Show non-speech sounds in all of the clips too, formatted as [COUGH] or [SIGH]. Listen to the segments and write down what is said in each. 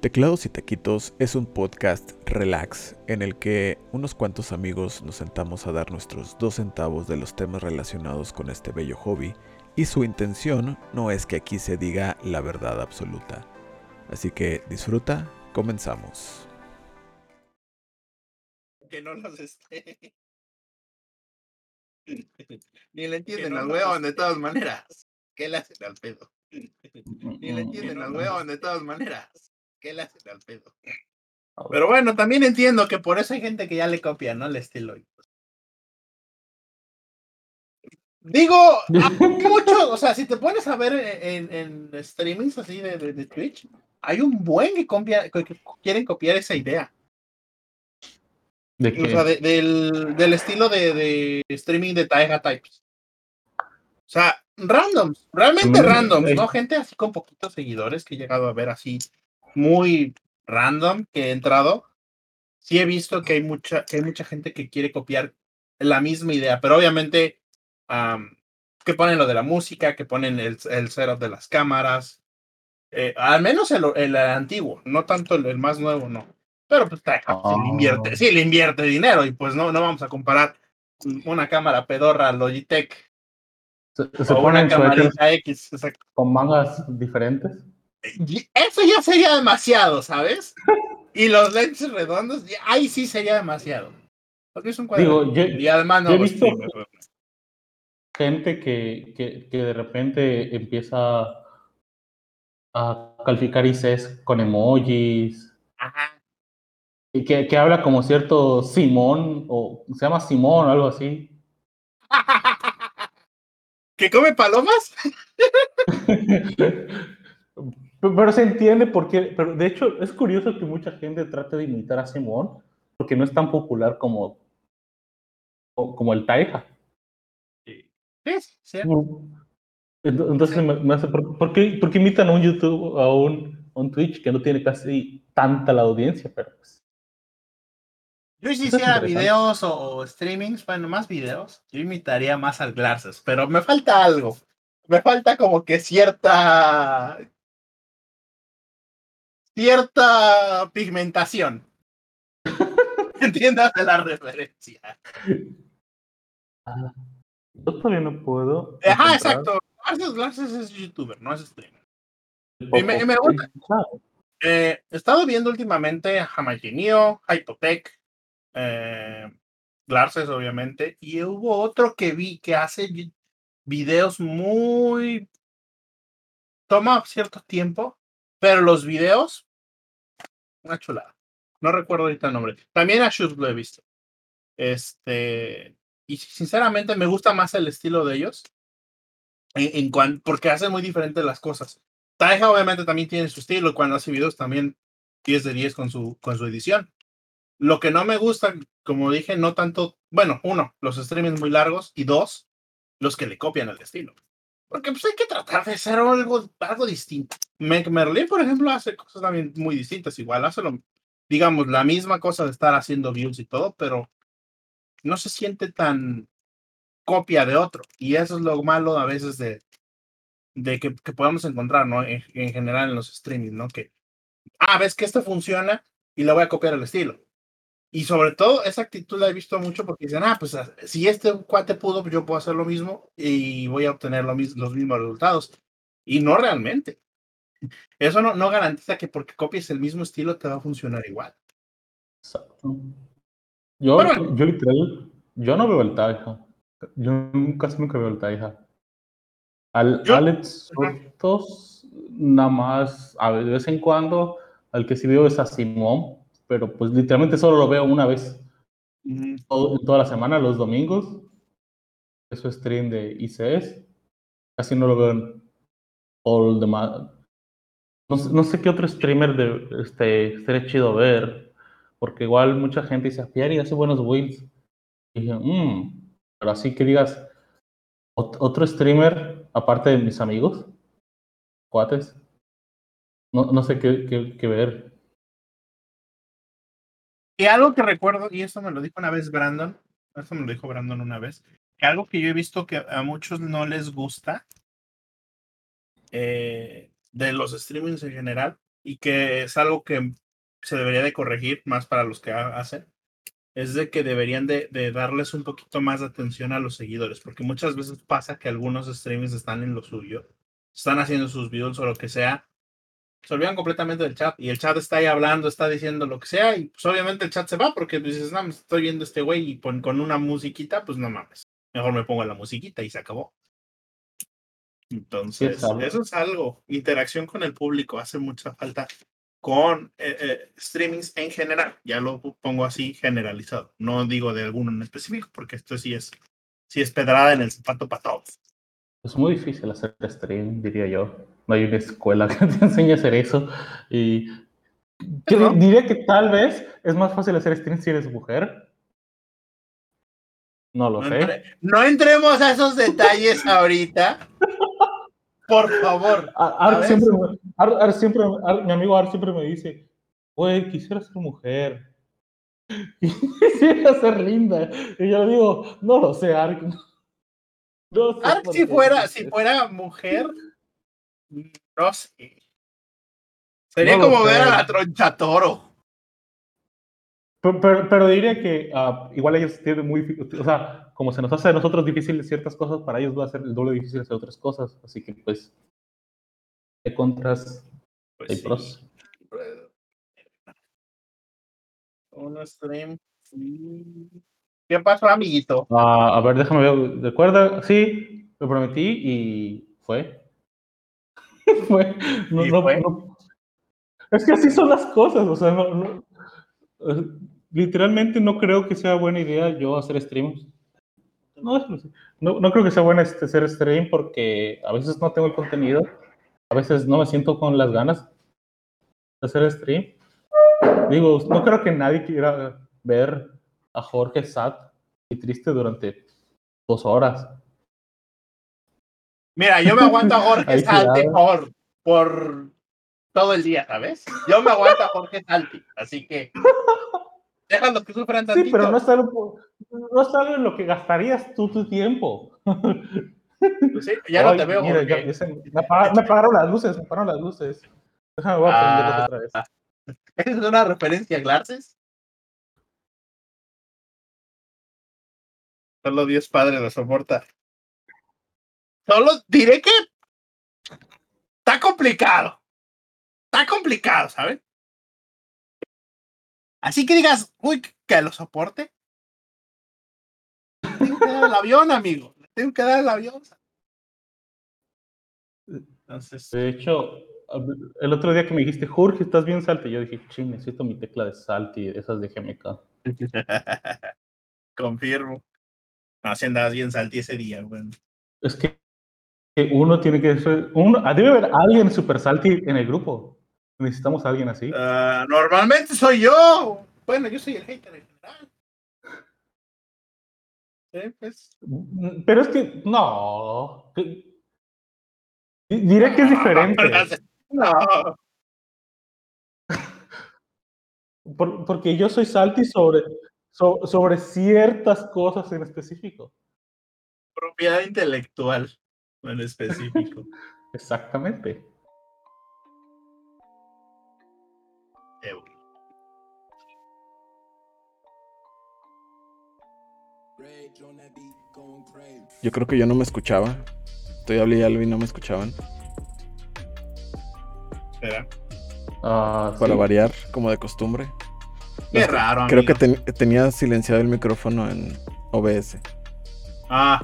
Teclados y Taquitos es un podcast relax en el que unos cuantos amigos nos sentamos a dar nuestros dos centavos de los temas relacionados con este bello hobby y su intención no es que aquí se diga la verdad absoluta. Así que disfruta, comenzamos. Que no los esté. [LAUGHS] [LAUGHS] Ni le entienden al weón de todas maneras. ¿Qué le hacen al pedo? Ni le entienden al weón de todas maneras. ¿Qué le hacen al pedo? Pero bueno, también entiendo que por eso hay gente que ya le copia, ¿no? El estilo. Digo, mucho, o sea, si te pones a ver en, en streamings así de, de, Twitch, hay un buen que, copia, que, quieren copiar esa idea. ¿De qué? O sea, de, del, del, estilo de, de, streaming de Taiga Types. O sea, randoms, realmente randoms, ¿no? Gente así con poquitos seguidores que he llegado a ver así muy random que he entrado, sí he visto que hay mucha, que hay mucha gente que quiere copiar la misma idea, pero obviamente que ponen lo de la música, que ponen el, el setup de las cámaras, eh, al menos el, el, antiguo, no tanto el, más nuevo, no. Pero pues está, le invierte, sí, le invierte dinero y pues no, no vamos a comparar una cámara pedorra Logitech. Se, se o una camarita X, con mangas diferentes. Eso ya sería demasiado, ¿sabes? Y los lentes redondos, ahí sí sería demasiado. Porque es un cuadro. y además no. He visto gente que, que, que, de repente empieza a calificar ICs con emojis. Ajá. Y que, que habla como cierto Simón, o se llama Simón o algo así. [LAUGHS] ¿Que come palomas? [LAUGHS] Pero, se entiende por qué, pero de hecho es curioso que mucha gente trate de imitar a Simón, porque no es tan popular como, como el Taija. Sí, sí. Entonces, me, hace, ¿por, qué, ¿por, qué, imitan a un YouTube, a un, un Twitch que no tiene casi tanta la audiencia? Pero pues, yo si hiciera videos o, streamings, bueno, más videos, yo imitaría más al Glarses, pero me falta algo. Me falta como que cierta cierta pigmentación. [LAUGHS] Entiendas la referencia. Ah, yo todavía no puedo. Ajá, exacto. Glasses es youtuber, no es streamer. Y me, me gusta. Eh, he estado viendo últimamente a Hamagenio, Hypotech, eh, Glasses, obviamente, y hubo otro que vi que hace videos muy. Toma cierto tiempo, pero los videos una chulada. No recuerdo ahorita el nombre. También a Shoes lo he visto. Este. Y sinceramente me gusta más el estilo de ellos. En, en porque hacen muy diferentes las cosas. Taija obviamente también tiene su estilo. Cuando hace videos también 10 de 10 con su, con su edición. Lo que no me gusta, como dije, no tanto. Bueno, uno, los streamings muy largos. Y dos, los que le copian el estilo. Porque pues hay que tratar de hacer algo, algo distinto. Merlin, por ejemplo, hace cosas también muy distintas. Igual hace lo, digamos, la misma cosa de estar haciendo views y todo, pero no se siente tan copia de otro. Y eso es lo malo a veces de, de que, que podemos encontrar, ¿no? En, en, general en los streamings, ¿no? Que, ah, ves que esto funciona y le voy a copiar el estilo. Y sobre todo, esa actitud la he visto mucho porque dicen, ah, pues si este cuate pudo, yo puedo hacer lo mismo y voy a obtener lo mismo, los mismos resultados. Y no realmente. Eso no, no garantiza que porque copies el mismo estilo te va a funcionar igual. Yo, yo literal, yo no veo el Taija. Yo casi nunca veo el Taija. Al Alex Sotos, nada más, a de vez en cuando, al que sí veo es a Simón, pero pues literalmente solo lo veo una vez toda la semana, los domingos. Eso es stream de ICS. Casi no lo veo en todo el demás. No, sé qué otro streamer de, este, sería chido ver, porque igual mucha gente dice, Fieri hace buenos builds. Y dije, mmm, pero así que digas, otro streamer, aparte de mis amigos, cuates, no, no sé qué, qué, qué ver. Y algo que recuerdo, y esto me lo dijo una vez Brandon, esto me lo dijo Brandon una vez, que algo que yo he visto que a muchos no les gusta eh, de los streamings en general y que es algo que se debería de corregir más para los que hacen, es de que deberían de, darles un poquito más de atención a los seguidores, porque muchas veces pasa que algunos streamers están en lo suyo, están haciendo sus videos o lo que sea, se olvidan completamente del chat y el chat está ahí hablando, está diciendo lo que sea y pues obviamente el chat se va porque pues, dices, no, estoy viendo este güey y con una musiquita, pues no mames, mejor me pongo la musiquita y se acabó. Entonces, eso es algo. Interacción con el público hace mucha falta con eh, eh, streamings en general. Ya lo pongo así generalizado. No digo de alguno en específico, porque esto sí es, sí es pedrada en el zapato para todos. Es muy difícil hacer stream, diría yo. No hay una escuela [LAUGHS] que te enseñe a hacer eso. Y diría que tal vez es más fácil hacer stream si eres mujer. No lo sé. no entremos a esos detalles ahorita. Por favor. Ar, siempre, mi amigo Ar siempre me dice, güey, quisiera ser mujer. [LAUGHS] quisiera ser linda. Y yo le digo, no lo sé, Ar. [LAUGHS] No si fuera, si fuera mujer, no sé. Sería como ver a la troncha toro. Pero, diría que uh, igual ellos tienen muy, o sea, como se nos hace a nosotros difícil ciertas cosas, para ellos va a ser el doble difícil hacer otras cosas. Así que pues, de contras, pues hay pros. Un stream. ¿Qué pasó, amiguito? Uh, a ver, déjame ver. ¿Recuerda? Sí, lo prometí y fue. [LAUGHS] fue. No, no, fue? no, es que así son las cosas, o sea, no, no literalmente no creo que sea buena idea yo hacer streams. No, no, creo que sea buena este, hacer stream porque a veces no tengo el contenido, a veces no me siento con las ganas de hacer stream. Digo, no creo que nadie quiera ver a Jorge sad y triste durante dos horas. Mira, yo me aguanto a Jorge [LAUGHS] Salti por, por todo el día, ¿sabes? Yo me aguanto a Jorge Salti, así que déjalo que sufran tantito. Sí, pero no es algo, no en lo que gastarías tú tu tiempo. Pues sí, ya no te veo. Mira, ya, me, apagaron, las luces, me apagaron las luces. Déjame, voy a ah, otra vez. ¿Esa es una referencia a Glarces? Solo Dios Padre lo soporta. Solo diré que está complicado está complicado, ¿sabes? Así que digas, uy, que lo soporte. Tengo que dar el avión, amigo. Tengo que dar el avión. Entonces. De hecho, el otro día que me dijiste, Jorge, ¿estás bien salte? Yo dije, ching, necesito mi tecla de salte y esas de GMK. [LAUGHS] Confirmo. No, si andabas bien salty ese día, güey. Es que uno tiene que ser. Uno, debe haber alguien super salty en el grupo. Necesitamos a alguien así. Ah, normalmente soy yo. Bueno, yo soy el hater en general. Pues. Mm, pero es que, no. Diré que es diferente. [LAUGHS] No. [LAUGHS] porque yo soy salty sobre, sobre ciertas cosas en específico. Propiedad intelectual en específico. [LAUGHS] Exactamente. Yo creo que yo no me escuchaba. Estoy hablando y algo y no me escuchaban. Espera. Ah, Para variar, como de costumbre. Qué raro. Creo que tenía silenciado el micrófono en OBS. Ah.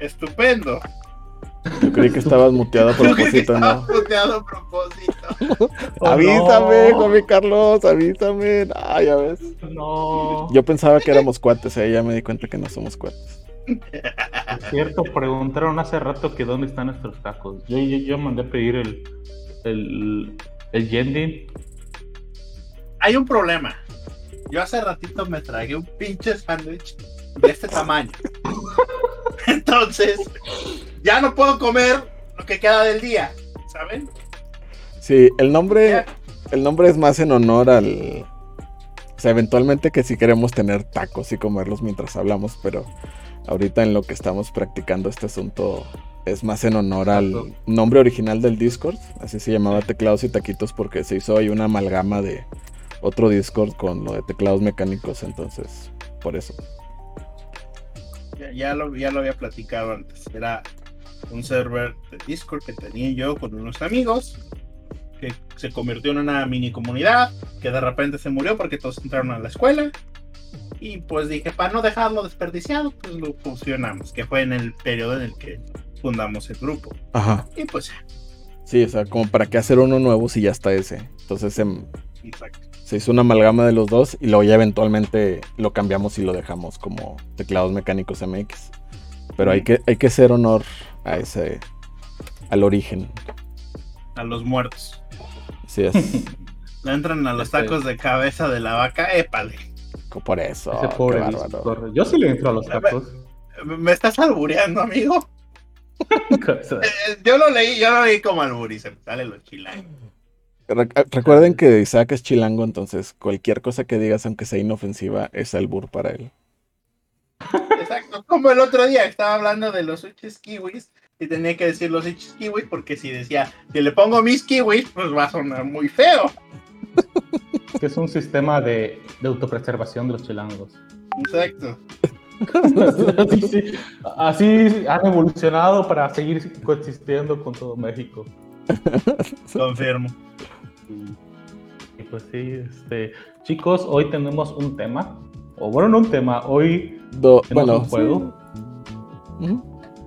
Estupendo. Yo creí que estabas muteado a propósito, ¿no? muteado a propósito. [LAUGHS] avísame, Juan Carlos, avísame. Ah, ya ves. No. Yo pensaba que éramos cuates, eh, ya me di cuenta que no somos cuates. Es cierto, preguntaron hace rato que dónde están nuestros tacos. Yo, yo, mandé a pedir el, el, el Yendin. Hay un problema. Yo hace ratito me tragué un pinche sándwich de este tamaño. [LAUGHS] Entonces, ya no puedo comer lo que queda del día, ¿saben? Sí, el nombre, el nombre es más en honor al... O sea, eventualmente que si queremos tener tacos y comerlos mientras hablamos, pero ahorita en lo que estamos practicando este asunto Es más en honor al nombre original del Discord. Así se llamaba Teclados y Taquitos porque se hizo ahí una amalgama de otro Discord con lo de teclados mecánicos. Entonces, por eso. Ya, lo, ya lo había platicado antes. Era un server de Discord que tenía yo con unos amigos que se convirtió en una mini comunidad que de repente se murió porque todos entraron a la escuela. Y pues dije para no dejarlo desperdiciado pues lo fusionamos que fue en el periodo en el que fundamos el grupo. Ajá. Y pues sí o sea como para qué hacer uno nuevo si ya está ese. Entonces se, se hizo una amalgama de los dos y luego ya eventualmente lo cambiamos y lo dejamos como teclados mecánicos MX pero hay que hay que hacer honor a ese al origen a los muertos sí es [LAUGHS] le entran a los este tacos de cabeza de la vaca épale por eso. Yo sí le entro a los tacos. ¿Me, estás albureando, amigo? [LAUGHS] Eh, yo lo leí, yo lo leí como albur y se me sale los chilangos. Recuerden que Isaac es chilango, entonces cualquier cosa que digas, aunque sea inofensiva, es albur para él. Exacto, como el otro día estaba hablando de los switches kiwis y tenía que decir los switches kiwis porque si decía, si le pongo mis kiwis, pues va a sonar muy feo. Es un sistema de, autopreservación de los chilangos. Exacto. [LAUGHS] así, han evolucionado para seguir coexistiendo con todo México. Confirmo. Y, pues sí, este, chicos, hoy tenemos un tema. O bueno, no un tema, hoy tenemos un juego.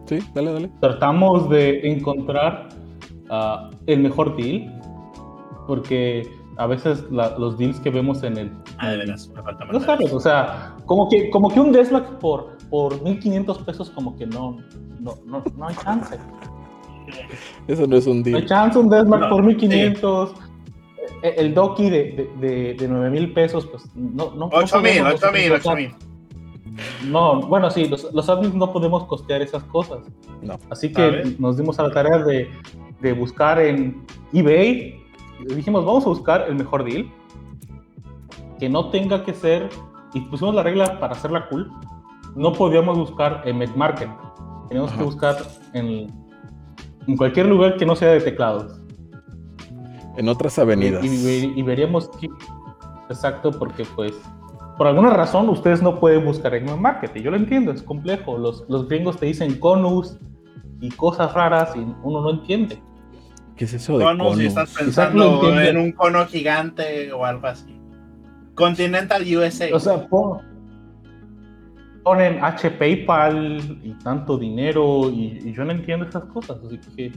Sí. dale, dale. Tratamos de encontrar ah, el mejor deal. Porque a veces los deals que vemos en el... Ah, de veras, me falta No sabes, o sea, como que, como que un Deslac por, por 1500 pesos como que no, no, no, no hay chance. Eso no es un deal. No hay chance un Deslac por 1500. E, el Doki de, de, de, 9000 pesos, pues no. no 8000, 8000, 8000. No, bueno, sí, los, los admins no podemos costear esas cosas. No. Así que nos dimos a la tarea de, de buscar en eBay dijimos, vamos a buscar el mejor deal, que no tenga que ser, y pusimos la regla para hacerla cool, no podíamos buscar en MedMarket, teníamos que buscar en, en, cualquier lugar que no sea de teclados. En otras avenidas. Y, veríamos que, exacto, porque pues por alguna razón ustedes no pueden buscar en y yo lo entiendo, es complejo, los, los gringos te dicen conus y cosas raras y uno no entiende. ¿Qué es eso de cono? si estás pensando en un cono gigante o algo así. Continental USA. O sea, ponen H PayPal y tanto dinero y, yo no entiendo esas cosas, así que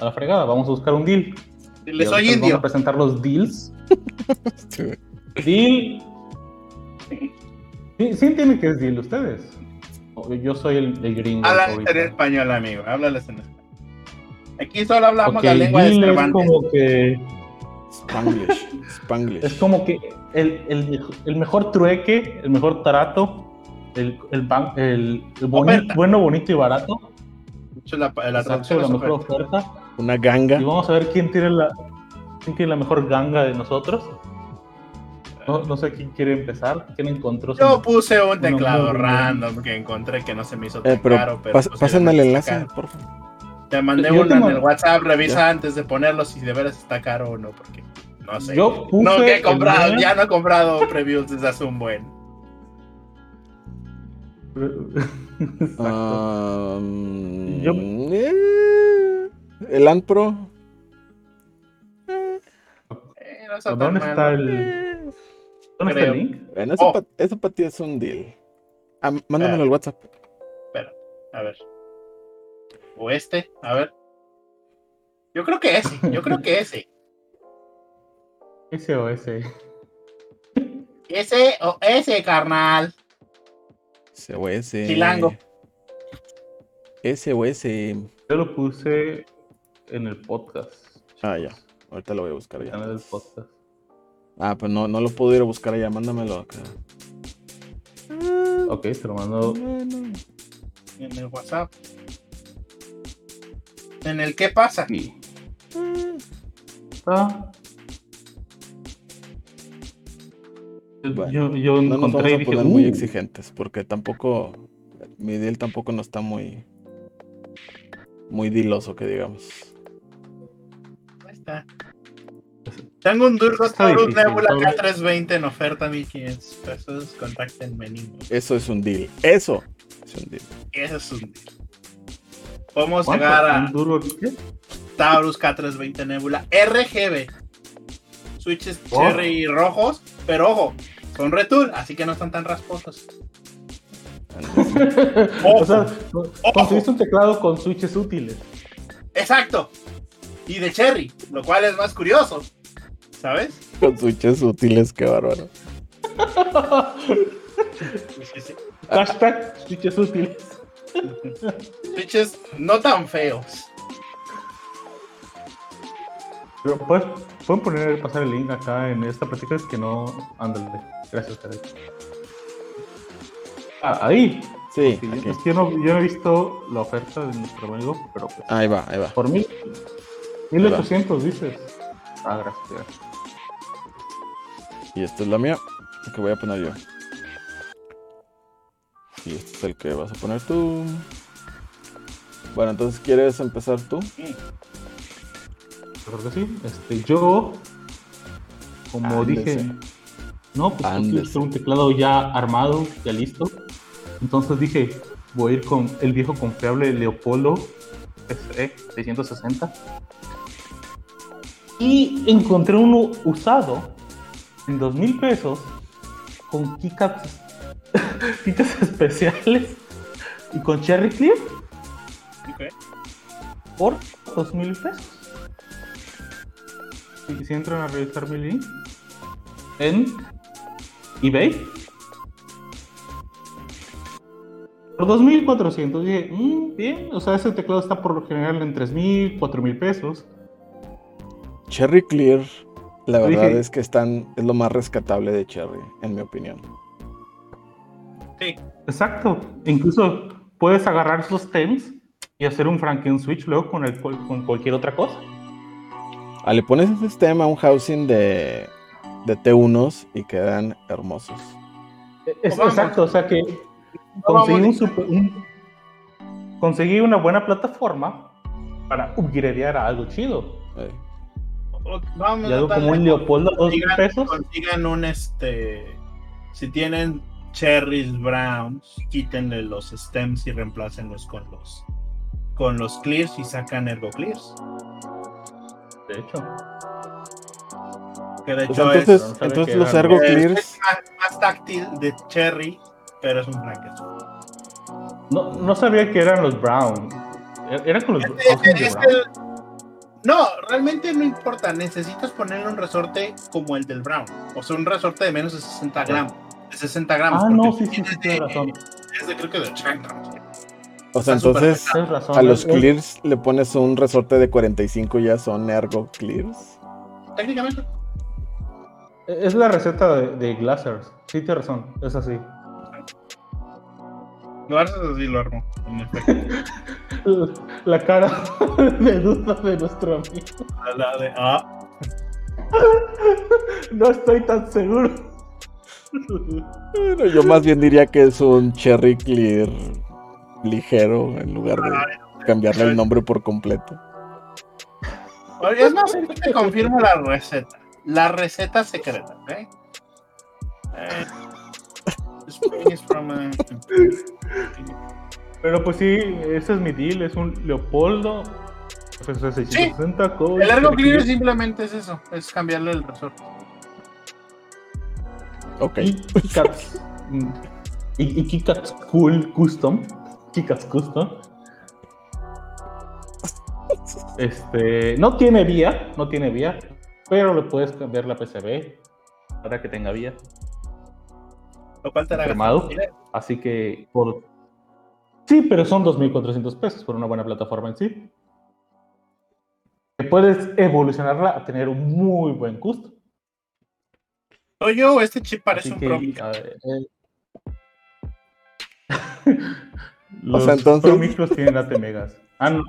a la fregada, vamos a buscar un deal. Les soy indio. Vamos a presentar los deals. [LAUGHS] Deal. Sí, sí entienden que es deal ustedes. Yo soy el, el gringo. Habla en español, amigo. Háblales en español. Aquí solo hablamos la lengua de Cervantes. Es como que. Spanglish. Spanglish. Es como que el, el, el, mejor trueque, el mejor trato, el, el, el, bueno, bonito y barato. La, la, la mejor oferta. Una ganga. Y vamos a ver quién tiene la, quién tiene la mejor ganga de nosotros. No, no, sé quién quiere empezar. ¿Quién encontró? Yo puse un teclado random que encontré que no se me hizo tan eh, pero caro. Pero pásenme el enlace, por favor. Te mandé uno en el WhatsApp, revisa antes de ponerlo si de veras está caro o no, porque no sé. Yo no que he comprado, ya no he comprado previews desde hace un buen. Um, eh, el Antpro. Eh, ¿Dónde está el, ¿Dónde está el link? Bueno, eso, oh. eso para ti es un deal. Ah, mándamelo al WhatsApp. Espera, a ver. O este, a ver. Yo creo que ese, yo creo que ese. [LAUGHS] Ese o ese. Ese o ese, carnal. Ese o ese. Chilango. Ese o ese. Yo lo puse en el podcast. Ah, ya. Ahorita lo voy a buscar ya. En el podcast. Ah, pues no, no lo puedo ir a buscar allá. Mándamelo acá. Ok, te lo mando. En el WhatsApp. ¿En el qué pasa? Sí. Ah. yo, yo no encontré nos vamos a muy uh". exigentes porque tampoco mi deal tampoco no está muy muy diloso que digamos. Tengo un Durgo Taurus Nebula Taurus. K320 en oferta, 1500 pesos. Contáctenme, niños. Eso es un deal. Eso es un deal. Ese es un deal. Podemos llegar a ¿Un duro qué? Taurus K320 Nebula RGB. Switches Oh. cherry rojos, pero ojo, son retool, así que no están tan rasposos. Ojo, [LAUGHS] O sea, conseguiste un teclado con switches útiles. exacto. Y de cherry, lo cual es más curioso. ¿Sabes? Con switches útiles, qué bárbaro. Sí, sí, sí. Hashtag switches útiles. Switches no tan feos. Pero puedes- pueden poner, pasar el link acá en esta plática, es que no. Ándale. Gracias, Karen. Ah, ahí. Sí, es que yo, no, yo no he visto la oferta de nuestro amigo, pero pues. Ahí va, ahí va. Por mil. 1800 dices. Ah, gracias. Y esta es la mía, que voy a poner yo. Y este es el que vas a poner tú. Bueno, entonces, ¿quieres empezar tú? Creo que sí. Este, yo. Como Ándese. dije. No, pues Ándese. un teclado ya armado, ya listo. Entonces dije, voy a ir con el viejo confiable Leopoldo SE 660. Y encontré uno usado en dos mil pesos con keycaps, [LAUGHS] keycaps especiales y con Cherry Clear Ok. por dos mil pesos. Y si entran a revisar mi link en eBay por 2400, dije, "Mm, bien, o sea, ese teclado está por lo general en 3000, 4000 pesos. Cherry Clear, la Yo verdad dije- es que están, es lo más rescatable de Cherry, en mi opinión. Sí. Exacto, incluso puedes agarrar esos TEMs y hacer un Franken Switch luego con, el, con cualquier otra cosa. Ah, le pones ese sistema a un housing de, de T1s y quedan hermosos. Es- Vamos. exacto, o sea que conseguí, de- un super- un- conseguí una buena plataforma para upgradear a algo chido. O- Vamos a como un Leopoldo a dos mil consigan, pesos. consigan un este. Si tienen cherries browns, quítenle los stems y reemplácenlos con los con los clears y sacan ergo clears. De hecho, Que de Pues entonces, entonces los Ergo Clears, es más, más táctil de cherry, pero es un Frankenstein. no, no sabía que eran los Brown. E- Eran con los Este- este- Brown. No, realmente no importa. Necesitas ponerle un resorte como el del Brown. O sea, un resorte de menos de 60 gramos. De 60 gramos. Ah, no, sí, sí, sí, de- tienes razón. Es de creo que de 80. o sea, está entonces razón. a los Es- es- Clears le pones un resorte de 45 y ya son Ergo Clears. Técnicamente. Es la receta de, de Glassers. Sí, tienes razón. Es así. Lo haces así, lo armo. En efecto. [LAUGHS] La cara [LAUGHS] de duda de nuestro amigo. A la de. Ah, [LAUGHS] No estoy tan seguro. Bueno, yo más bien diría que es un Cherry Clear ligero en lugar de cambiarle el nombre por completo. Es más, te confirmo la receta. La receta secreta, ¿ok? Eh, Spring is from a- Pero pues sí, ese es mi deal. Es un Leopoldo 660 con El Ergo Cherry Clear simplemente es eso, es cambiarle el resorte. Ok. y [LAUGHS] y Keycats Cool Custom. Keycats Custom. Este, no tiene vía, no tiene vía, pero le puedes cambiar la PCB para que tenga vía. Lo cual te dinero. Así que por Sí, pero son 2.400 pesos por una buena plataforma en sí. Que puedes evolucionarla a tener un muy buen gusto. Oye, yo, este chip parece Así un que, Pro. a ver, eh. [LAUGHS] O Los sea, entonces- Pro Micros tienen AT megas. Ah, no.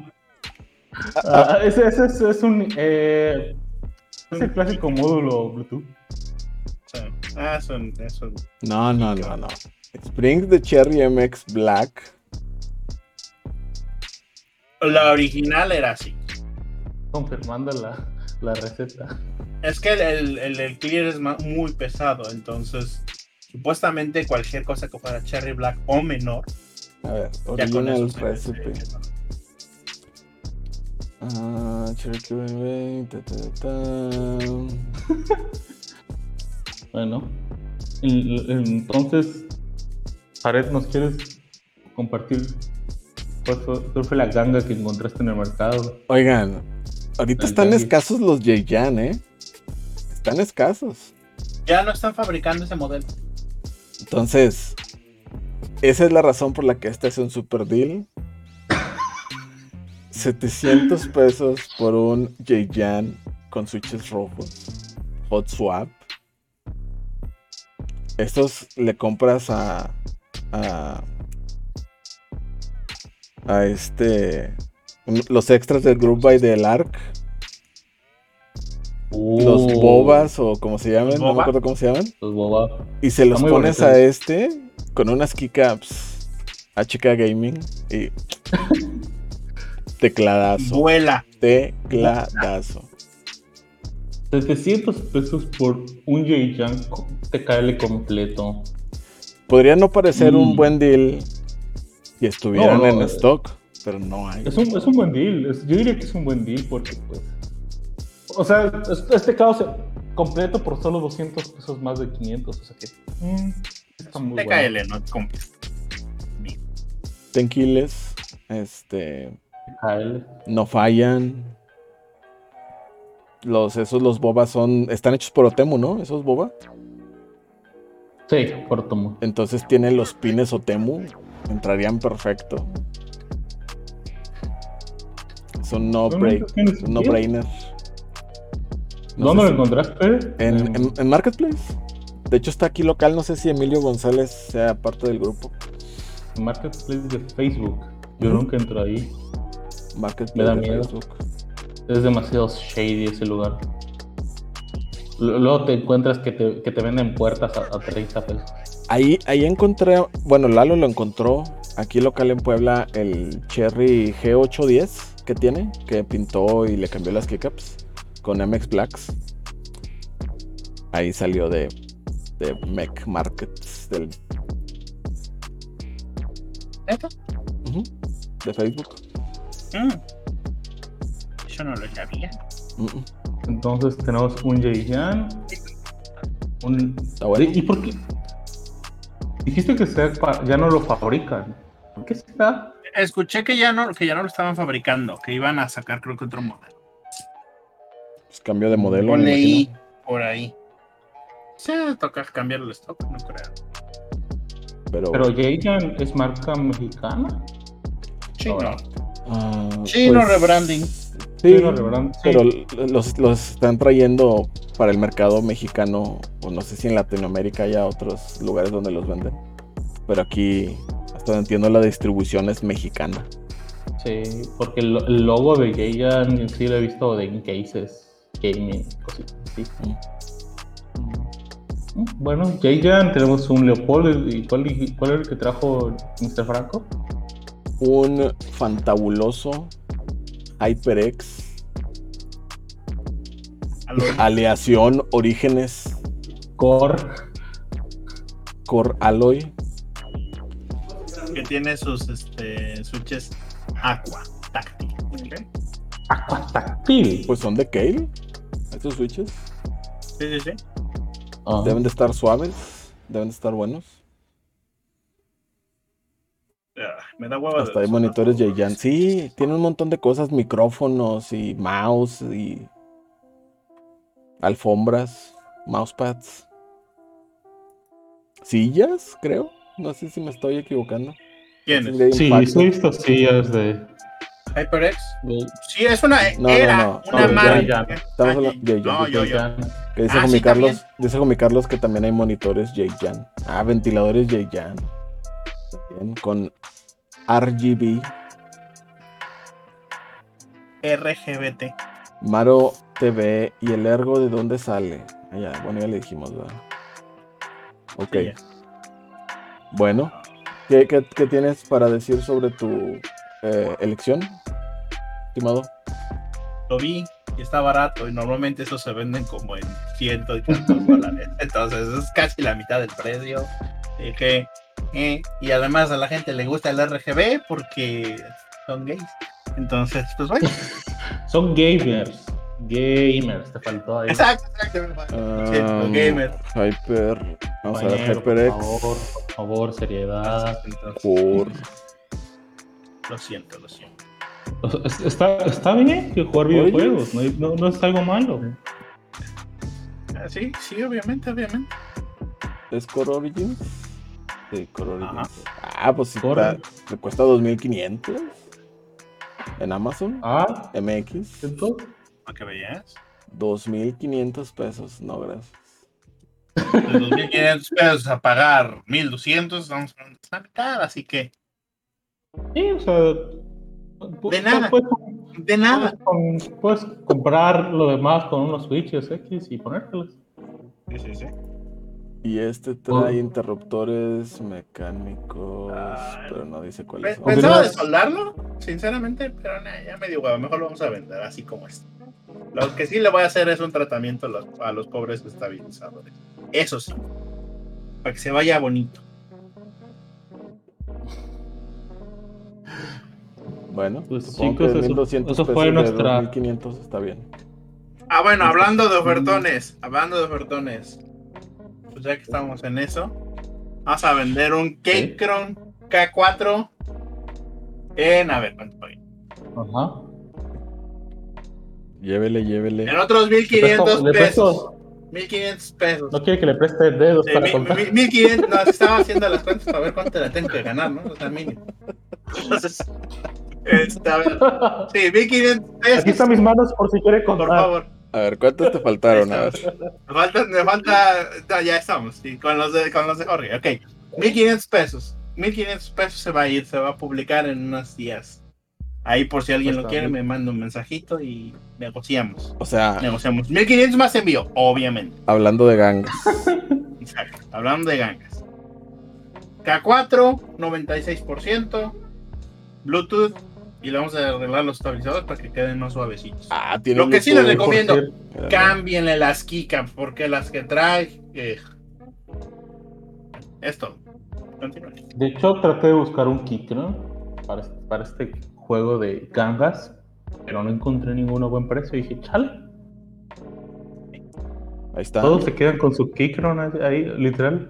Ah, ese, ese es, es un. eh, es el clásico módulo Bluetooth. Ah, son, eso. No, no, no, no. Springs de Cherry MX Black. La original era así. Confirmando la, la receta. Es que el, el, el clear es muy pesado, entonces supuestamente cualquier cosa que fuera cherry black o menor. A ver, original recipe. Ah, cherry ta, ta, ta. [LAUGHS] bueno, entonces, Jared, ¿nos quieres compartir cuál fue, la ganga que encontraste en el mercado? Oigan, ahorita están escasos los J-Jan, ¿eh? Están escasos. Ya no están fabricando ese modelo. Entonces, esa es la razón por la que este es un super deal. 700 pesos por un J-Jan con switches rojos. Hot swap. Estos le compras a. a. a este. Los extras del Group by del Arc los uh. bobas o como se llaman, no me acuerdo cómo se llaman. Los bobas. Y se los pones a este con unas keycaps HK Gaming y [LAUGHS] tecladazo. Vuela. Tecladazo. 700 pesos por un J-Jam TKL completo. Podría no parecer un mm. buen deal si estuvieran en stock, pero no hay. Es un, es un buen deal. yo diría que es un buen deal porque pues o sea, este caos completo por solo 200 pesos más de 500. O sea que. Mm, está muy TKL, no completo. Tenquiles. Este. No fallan. Los, esos, los bobas son. Están hechos por Otemu, ¿no? Esos boba. Sí, por Otemu. Entonces tienen los pines Otemu. Entrarían perfecto. Son no, break, no brainer. ¿Dónde lo encontraste? En, Marketplace. De hecho, está aquí local. No sé si Emilio González sea parte del grupo. Marketplace de Facebook. Yo nunca entro ahí. Marketplace Me da miedo. Es demasiado shady ese lugar. Luego te encuentras que te, venden puertas a, a 30 pesos. Ahí, ahí encontré, bueno, Lalo lo encontró aquí local en Puebla, el Cherry G810 que tiene, que pintó y le cambió las keycaps con MX Blacks. Ahí salió de, de Mech Markets del. ¿Esto? de Facebook. Mm. Yo no lo sabía. Entonces tenemos un Jan. Un... ¿Y por qué? Dijiste que ya no lo fabrican. ¿Por qué está? Escuché que ya no, que ya no lo estaban fabricando, que iban a sacar creo que otro modelo. Pues, cambio de modelo. Por ahí, por ahí. Sí, toca cambiar el stock, no creo. Pero, Pero es marca mexicana. Chino. Ah, Chino pues, rebranding. Sí, pero los, los, están trayendo para el mercado mexicano, o no sé si en Latinoamérica haya otros lugares donde los venden. Pero aquí, hasta entiendo, la distribución es mexicana. Sí, porque el, logo de Jagan sí lo he visto de cases gaming, cositas mm, Bueno, ya tenemos un Leopold. ¿Y cuál, cuál es el que trajo Mr. Franco? Un fantabuloso HyperX. Aleación Orígenes. Core. Core Alloy. Que tiene sus este, switches Aqua Táctil. Aqua Táctil. Pues son de Kale estos switches. Sí, sí, sí. Ah. Deben de estar suaves, deben de estar buenos. Me da hueva. Hasta hay monitores Jan. Sí, tiene un montón de cosas, micrófonos y mouse y alfombras, mousepads. Sillas, creo. No sé si me estoy equivocando. ¿Quiénes? Sí, he visto sillas de HyperX. Sí, es una era una marca. Estamos hablando de no, yo, Que dice, ah, mi Carlos, dice mi Carlos que también hay monitores J-Jan. Ah, ventiladores J-Jan. Con RGB. RGBT. Maro TV y el ergo de dónde sale. Allá, ah, bueno, ya le dijimos, ¿verdad? Ok. Bueno, ¿qué, qué, qué tienes para decir sobre tu eh, elección? Estimado. Lo vi y está barato y normalmente esos se venden como en ciento y tantos dólares. [LAUGHS] Entonces es casi la mitad del precio. Dije, eh, y además a la gente le gusta el RGB porque son gays. Entonces, pues bueno. [LAUGHS] son gamers. Gamers, te faltó ahí. Exacto, exacto. Um, gamers. Hyper. Vamos a ver, HyperX. Por favor, por favor, seriedad. Por. Lo siento, lo siento. Está, está bien que jugar videojuegos, no, no, no, es algo malo. Ah, sí, sí, obviamente, obviamente. ¿Es Core Origins? Sí, Origins. Ah, pues sí, Core... te cuesta 2500 en Amazon. Ah, MX. ¿Entonces? ¿Para qué veías? 2500 pesos, no, gracias. De 2500 pesos a pagar 1200, vamos a mitad, así que. Sí, o sea, de nada. Puedes, de nada. Puedes, puedes, comprar lo demás con unos switches X y ponértelos. Sí, sí, sí. Y este trae oh. interruptores mecánicos, ah, pero no dice cuáles son. Pensaba de soldarlo, sinceramente, pero nah, ya me dio huevo. Mejor lo vamos a vender así como este. Lo que sí le voy a hacer es un tratamiento a los, a los pobres estabilizadores. Eso sí. Para que se vaya bonito. Bueno, pues chicos, eso, 1200 eso fue nuestra. 1500 está bien. Ah, bueno, hablando de ofertones, hablando de ofertones, ya que estamos en eso, vamos a vender un Keychron K4 en, a ver, ¿cuánto pagué? Ajá. Llévele, llévele. En otros 1500 pesos. 1500 pesos. No quiere que le preste dedos para comprar. 1500, no, estaba haciendo las cuentas para ver cuánto le tengo que ganar, ¿no? O sea, mínimo. Entonces, bien. Sí, 1500 pesos. Aquí están mis manos por si quiere comprar. Por favor. A ver, ¿cuántos te faltaron? A ver. Me falta, me falta, ya estamos, sí, con los de, con los de Jorge. Ok, 1500 pesos. 1500 pesos se va a ir, se va a publicar en unos días. Ahí por si alguien lo quiere, me manda un mensajito y negociamos. O sea, negociamos. 1500 más envío, obviamente. Hablando de gangas. [LAUGHS] Exacto, hablando de gangas. K4, 96%. Bluetooth, y le vamos a arreglar los estabilizadores para que queden más suavecitos. Ah, Lo que sí les recomiendo, cámbienle las keycaps, porque las que trae. Eh, esto. De hecho, traté de buscar un kit, ¿no? Para, para este juego de gangas, pero no encontré ninguno a buen precio. Y dije, chale. Ahí está. Todos se quedan con su Keychron ahí, literal.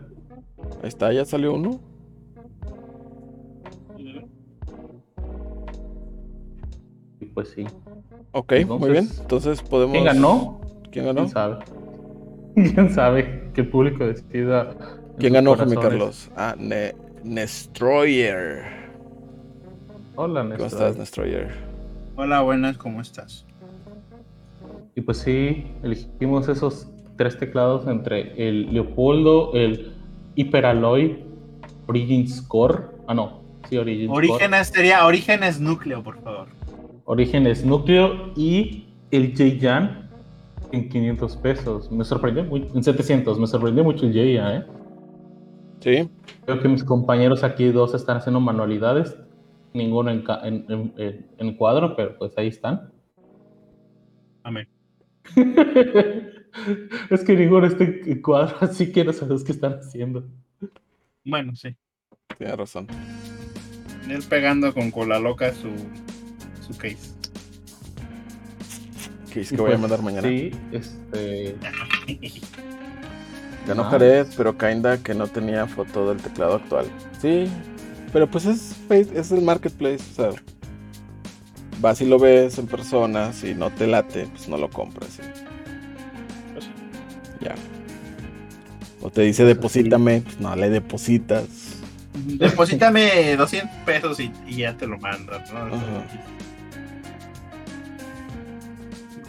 Ahí está, ya salió uno. Pues sí. Ok, muy bien. Entonces podemos. ¿Quién ganó? ¿Quién ganó? ¿Quién sabe? [LAUGHS] ¿Quién sabe? Que el público decida. ¿Quién ganó, Jaime Carlos? Ah, Nestroyer. Hola, Nestroyer. ¿Cómo estás, Nestroyer? Hola, buenas, ¿cómo estás? Y pues sí, elegimos esos tres teclados entre el Leopoldo, el Hyperalloy, Origins Core. Ah, no, sí, Origins Orígenes sería Orígenes Núcleo, por favor. Orígenes Núcleo y el J-Yan en 500 pesos. Me sorprendió mucho, en 700, me sorprendió mucho el J-Yan, ¿eh? Sí. Creo que mis compañeros aquí dos están haciendo manualidades, ninguno en, en, cuadro, pero pues ahí están. Amén. [LAUGHS] es que ninguno está en cuadro, así que no sabes qué están haciendo. Bueno, sí. Tienes razón. Él pegando con cola loca su su case. Case que voy a pues, mandar mañana. Sí, este. Ya no Jared, pero kinda que no tenía foto del teclado actual. Sí, pero pues es, es el marketplace, o sea. Vas y lo ves en persona, si no te late, pues no lo compras. Pues ya. O te dice deposítame, pues no le depositas. Deposítame 200 pesos y, ya te lo mandas, ¿no?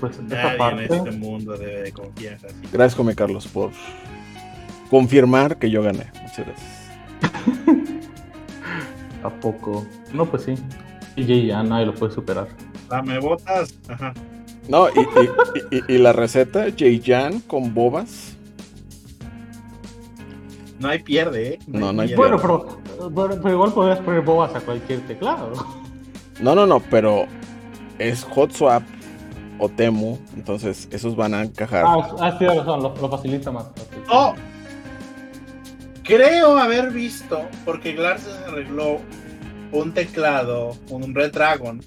Pues Nadie en este mundo debe de confiar así. Gracias, Come Carlos, por confirmar que yo gané. Muchas gracias. [LAUGHS] ¿A poco? No, pues sí. Y ya nadie lo puede superar. Dame botas. Ajá. No, y, y, y, la receta, J-Jan con bobas. No hay pierde, ¿eh? No, no, hay pierde. Bueno, pero, pero, igual podrías poner bobas a cualquier teclado. No, no, no, pero es Hot Swap o Temu, entonces esos van a encajar. Ah, ah sí, razón, lo, lo, facilita más. Oh, creo haber visto, porque Glarces arregló un teclado, un Red Dragon,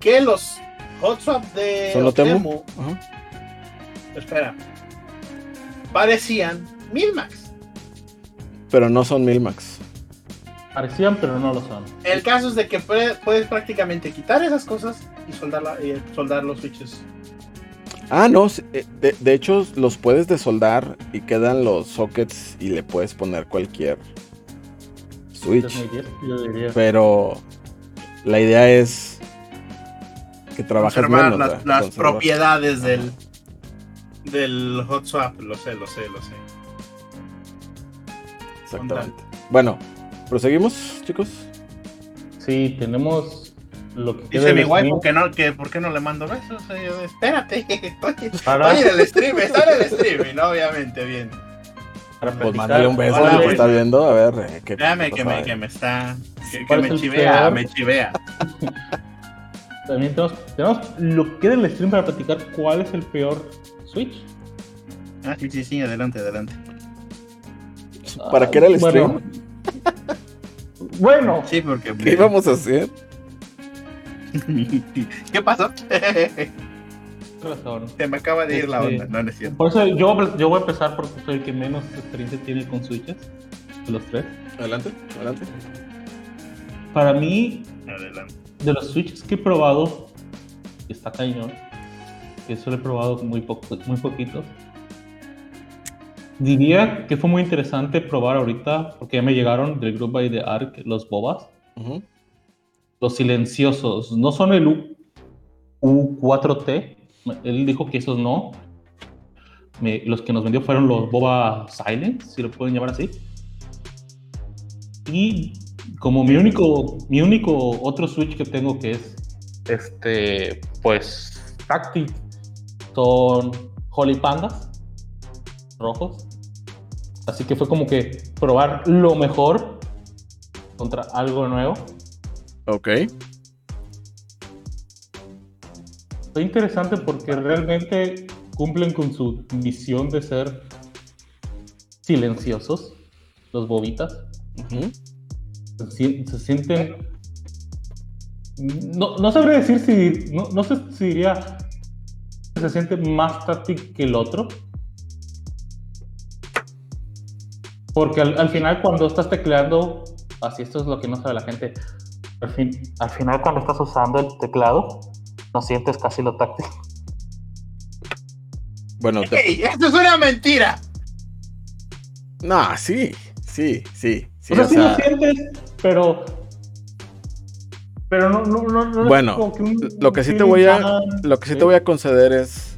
que los Hot Swap de ¿Solo Temu? espera, parecían Milmax. Pero no son Milmax. Parecían, pero no lo son. El caso es de que puedes, prácticamente quitar esas cosas y soldar, soldar los switches. Ah, no, eh, de, hecho los puedes desoldar y quedan los sockets y le puedes poner cualquier switch. Pero la idea es que trabajes menos. Las, las propiedades del, del hot swap, lo sé, lo sé, lo sé. Exactamente. Bueno, ¿proseguimos, chicos? Sí, tenemos lo que Dice mi guay, ¿por qué no, que, ¿por qué no le mando besos? espérate, [LAUGHS] estoy, en el stream, está en el stream, obviamente, bien. pues mándale un beso a que está viendo, a ver. Eh, ¿qué Déjame que me, que me está. Que, que me chivea, me [LAUGHS] chivea. También tenemos, tenemos lo que del stream para platicar cuál es el peor Switch. Ah, sí, sí, sí, adelante, adelante. ¿Para qué era el stream? [LAUGHS] Bueno. Sí, porque. ¿Qué íbamos a hacer? [LAUGHS] ¿Qué pasó? Se me acaba de ir la este, onda, no, no es cierto. Por eso yo, yo voy a empezar porque soy el que menos experiencia tiene con switches de los tres. Adelante, adelante. Para mí, adelante. de los switches que he probado, está cañón que solo he probado muy, poco, muy poquitos. Diría que fue muy interesante probar ahorita, porque ya me llegaron del grupo de ARC los bobas. Los silenciosos. No son el U, U4T. Él dijo que esos no. los que nos vendió fueron los Boba Silent, si lo pueden llamar así. Y como mi único, mi único otro Switch que tengo que es este, pues, táctil son Holy Pandas rojos. Así que fue como que probar lo mejor contra algo nuevo. Ok. Fue interesante porque realmente cumplen con su misión de ser silenciosos, los bobitas. se, sienten. No, no sabré decir si. No, no sé si diría se siente más táctil que el otro. Porque al, final cuando estás tecleando, así esto es lo que no sabe la gente, al, fin, al final cuando estás usando el teclado, no sientes casi lo táctil. Bueno, esto es una mentira. No, sí, sí, sí. sí o sea, sí lo sientes, pero pero no, no, no, bueno, lo que sí te voy a, lo que sí te voy a conceder es,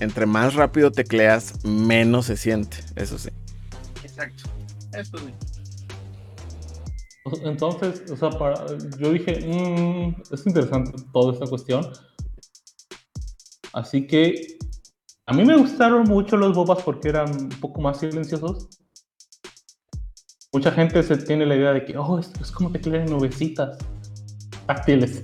entre más rápido tecleas, menos se siente, eso sí. Exacto, eso sí. Entonces, o sea, para, yo dije, mmm, es interesante toda esta cuestión. Así que a mí me gustaron mucho los bobas porque eran un poco más silenciosos. Mucha gente se tiene la idea de que, oh, esto es como teclear en nubecitas táctiles.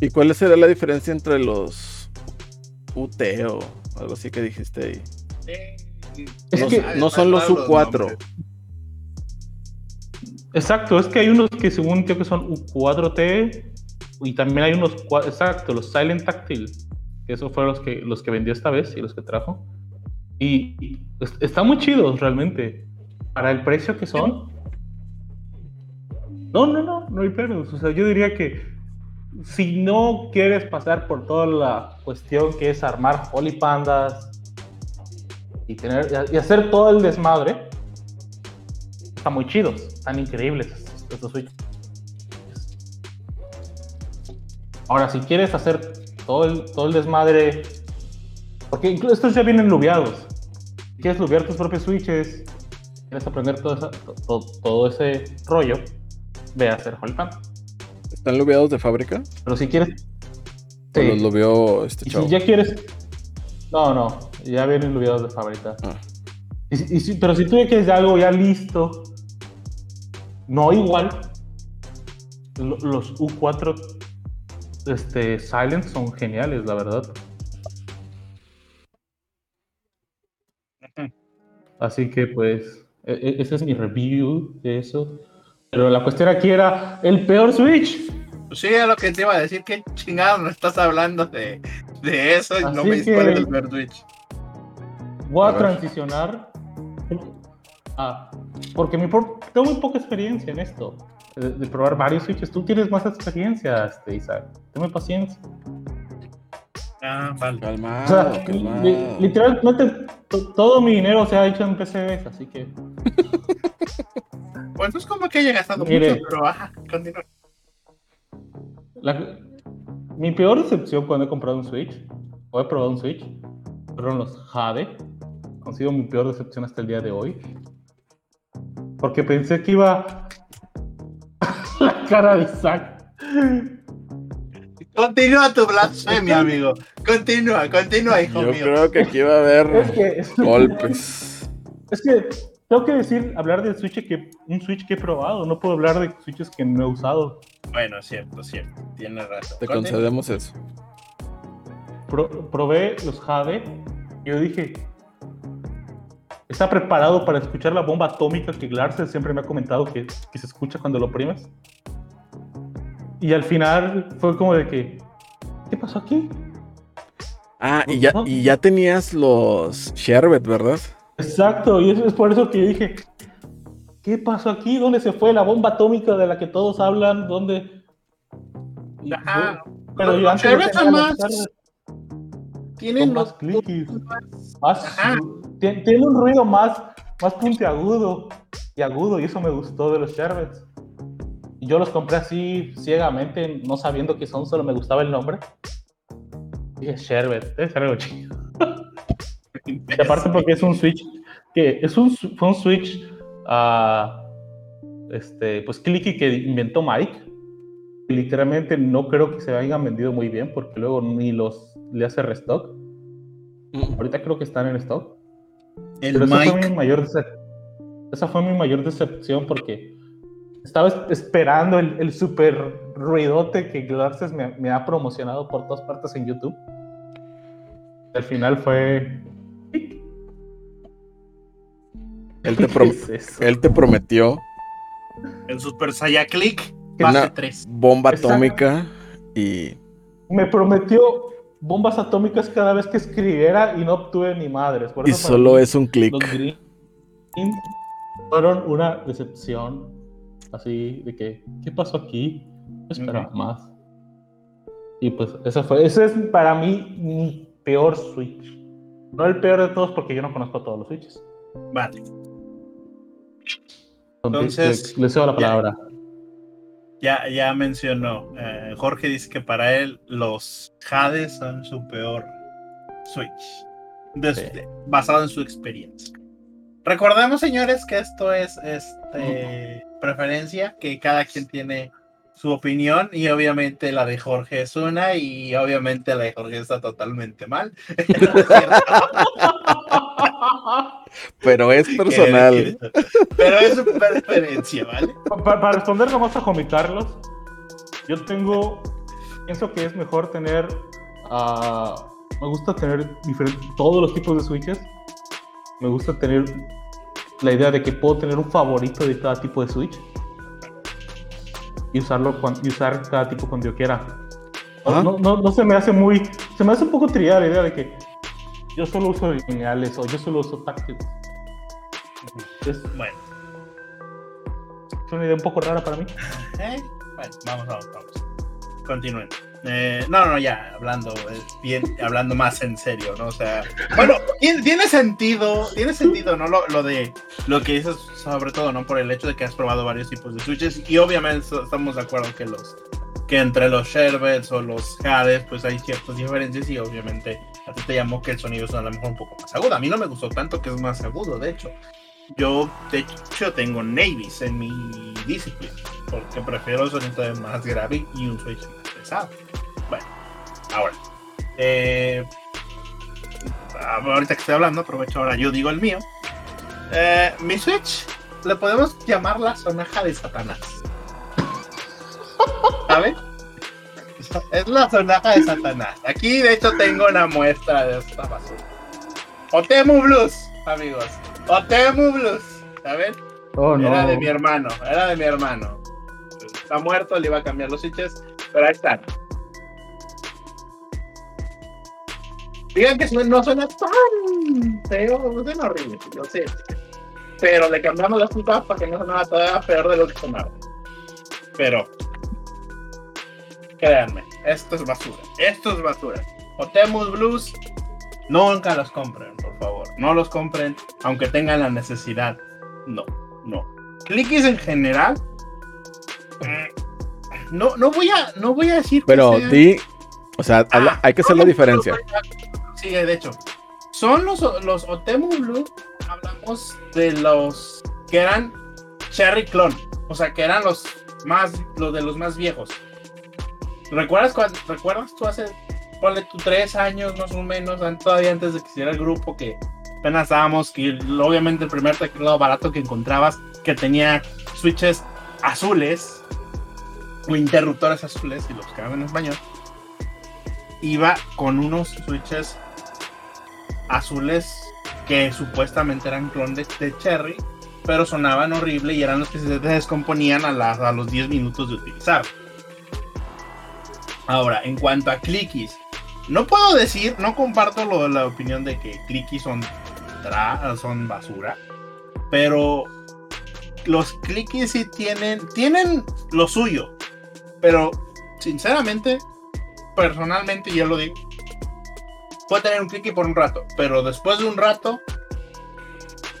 ¿Y cuál será la diferencia entre los UT o algo así que dijiste ahí? Es no, que no son los U4. Exacto, es que hay unos que según creo que son U4T y también hay unos, exacto, los Silent Tactile, que esos fueron los que, los que vendió esta vez y los que trajo. Y están muy chidos realmente. Para el precio que son, no, no, no, no hay pedos. O sea, yo diría que si no quieres pasar por toda la cuestión que es armar Holy Pandas y, tener, y hacer todo el desmadre, están muy chidos, están increíbles estos Switch. Ahora, si quieres hacer todo el, todo el desmadre, porque incluso estos ya vienen lubiados. Si quieres lubiar tus propios switches, quieres aprender todo, todo ese rollo, ve a hacer Holy ¿Están lobeados de fábrica? Pero si quieres. Sí. los lobeó este chavo. Si ya quieres. No, no. Ya vienen lobeados de fábrica. Ah. Y, pero si tú ya quieres algo ya listo, no igual, los U4 este, Silent son geniales, la verdad. Así que pues, e, e, ese es mi review de eso. Pero la cuestión aquí era el peor Switch. Sí, es lo que te iba a decir. ¿Qué chingado no estás hablando de, de eso? Y no me dices el peor Switch. Voy a, transicionar. Ah, porque mi, tengo muy poca experiencia en esto. De, probar varios Switches. Tú tienes más experiencia, este, Isaac. Tenme paciencia. Ah, vale. Calmado, literalmente todo mi dinero se ha hecho en PCBs, así que. [LAUGHS] Pues es como que haya gastado mucho, pero baja, continúa. mi peor decepción cuando he comprado un Switch, o he probado un Switch, fueron los Jade. Han sido mi peor decepción hasta el día de hoy. Porque pensé que iba. [LAUGHS] la cara de Isaac. Continúa tu blasfemia, amigo. Continúa, continúa, hijo mío. Yo creo que aquí va a haber [LAUGHS] golpes. [LAUGHS] Es que tengo que decir, hablar del Switch que un Switch que he probado. No puedo hablar de Switches que no he usado. Bueno, cierto, cierto. Tienes razón. Te concedemos eso. probé los Jade y yo dije, ¿está preparado para escuchar la bomba atómica que Glarsel siempre me ha comentado que, que se escucha cuando lo oprimes? Y al final fue como de que, ¿qué pasó aquí? Ah, y ya, y ya tenías los Sherbet, ¿verdad? Exacto, y eso es por eso que dije, ¿qué pasó aquí? ¿Dónde se fue la bomba atómica de la que todos hablan? ¿Dónde? Ajá. Pero yo antes son más... Tienen más clickies. Más, tiene un ruido más, más puntiagudo y agudo, y eso me gustó de los Sherbets yo los compré así ciegamente, no sabiendo qué son, solo me gustaba el nombre. Dije, Sherbet, ser algo chido. [LAUGHS] y aparte porque es un Switch, que es un, fue un Switch, uh, este, pues clicky que inventó Mike. Literalmente no creo que se hayan vendido muy bien porque luego ni los le hace restock. Mm. Ahorita creo que están en stock. El Mike. Esa fue mi mayor, esa fue mi mayor decepción porque estaba esperando el, el super ruidote que Glarces me, ha promocionado por todas partes en YouTube. Al final fue. Él [LAUGHS] te, él te prometió. El Super Saiyan Click. Una 3. bomba atómica y. Me prometió bombas atómicas cada vez que escribiera y no obtuve ni madres. y solo es un clic. fueron una decepción así de que, ¿qué pasó aquí? Esperaba más. Y pues ese fue, ese es para mí mi peor Switch. No el peor de todos porque yo no conozco todos los Switches. Vale. Entonces, le, cedo la palabra. Ya, ya mencionó. Eh, Jorge dice que para él los Hades son su peor Switch. Basado en su experiencia. Recordemos, señores, que esto es este preferencia, que cada quien tiene su opinión y obviamente la de Jorge es una y obviamente la de Jorge está totalmente mal. [LAUGHS] [LAUGHS] Pero es [LAUGHS] personal. Pero es su preferencia, ¿vale? Para, responder nomás a Juan Carlos, yo tengo, pienso que es mejor tener, uh, me gusta tener diferentes, todos los tipos de switches. Me gusta tener la idea de que puedo tener un favorito de cada tipo de Switch y usarlo y usar cada tipo cuando yo quiera. No, no, no, se me hace muy. Se me hace un poco trillada la idea de que yo solo uso lineales o yo solo uso táctiles. Es, bueno. Es una idea un poco rara para mí. [LAUGHS] ¿Eh? Bueno, vamos, vamos, vamos. Continúen. Eh, no, no, ya, hablando eh, bien, hablando más en serio, ¿no? O sea, bueno, tiene, sentido, tiene sentido, ¿no? Lo, lo, de lo que dices, sobre todo, ¿no? Por el hecho de que has probado varios tipos de switches y obviamente estamos de acuerdo que los que entre los Sherbets o los Hades, pues hay ciertas diferencias y obviamente a ti te llamó que el sonido es a lo mejor un poco más agudo. A mí no me gustó tanto que es más agudo, de hecho. Yo, de hecho, tengo Navis en mi discipline porque prefiero el sonido más grave y un switch pesado. Bueno, ahora. Eh, ahorita que estoy hablando, aprovecho ahora, yo digo el mío. Eh, mi Switch le podemos llamar la sonaja de Satanás. ¿saben? Es la sonaja de Satanás. Aquí, de hecho, tengo una muestra de esta basura. Otemu Blues, amigos. Otemu Blues, ¿saben? Oh, no. Era de mi hermano, era de mi hermano. Está muerto, le iba a cambiar los switches, pero ahí están. Digan que no suena tan feo, suena horrible, yo sé. Pero le cambiamos las pipas para que no sonara todavía peor de lo que sonaba. Pero, créanme, esto es basura. Esto es basura. Otemus Blues, nunca los compren, por favor. No los compren, aunque tengan la necesidad. No, no. Clickies en general. mm, No, no voy a, no voy a decir. que Pero sean- di, o sea, Ah, hay que hacer no, la diferencia. Sí, de hecho. Son los, los Otemu Blue. Hablamos de los que eran Cherry Clone. O sea, que eran los más, los de los más viejos. ¿Recuerdas cuando, recuerdas tú hace, ponle tú tres años más o menos, todavía antes de que hiciera el grupo, que apenas estábamos, que obviamente el primer teclado barato que encontrabas, que tenía switches azules, o interruptores azules, y los buscaban en español, iba con unos switches azules que supuestamente eran clon de, Cherry, pero sonaban horrible y eran los que se descomponían a, los 10 minutos de utilizar. Ahora, en cuanto a clickies, no puedo decir, no comparto lo la opinión de que clickies son, son basura, pero los clickies sí tienen, tienen lo suyo, pero sinceramente, personalmente, yo lo digo, puedo tener un clicky por un rato, pero después de un rato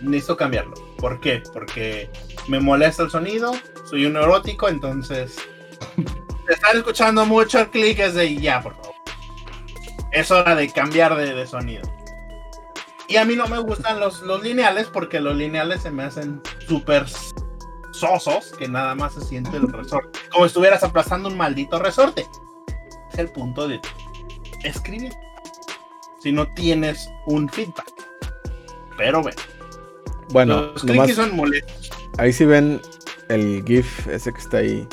necesito cambiarlo. ¿Por qué? Porque me molesta el sonido, soy un neurótico, entonces [LAUGHS] estar escuchando mucho el click es de ya, por favor. Es hora de cambiar de, de sonido. Y a mí no me gustan los, los lineales porque los lineales se me hacen súper sosos que nada más se siente el resorte. Como si estuvieras aplastando un maldito resorte. Es el punto de escribir. Si no tienes un feedback. Pero bueno, Bueno, los nomás, clickies son molestos. ahí si ven el GIF ese que está ahí.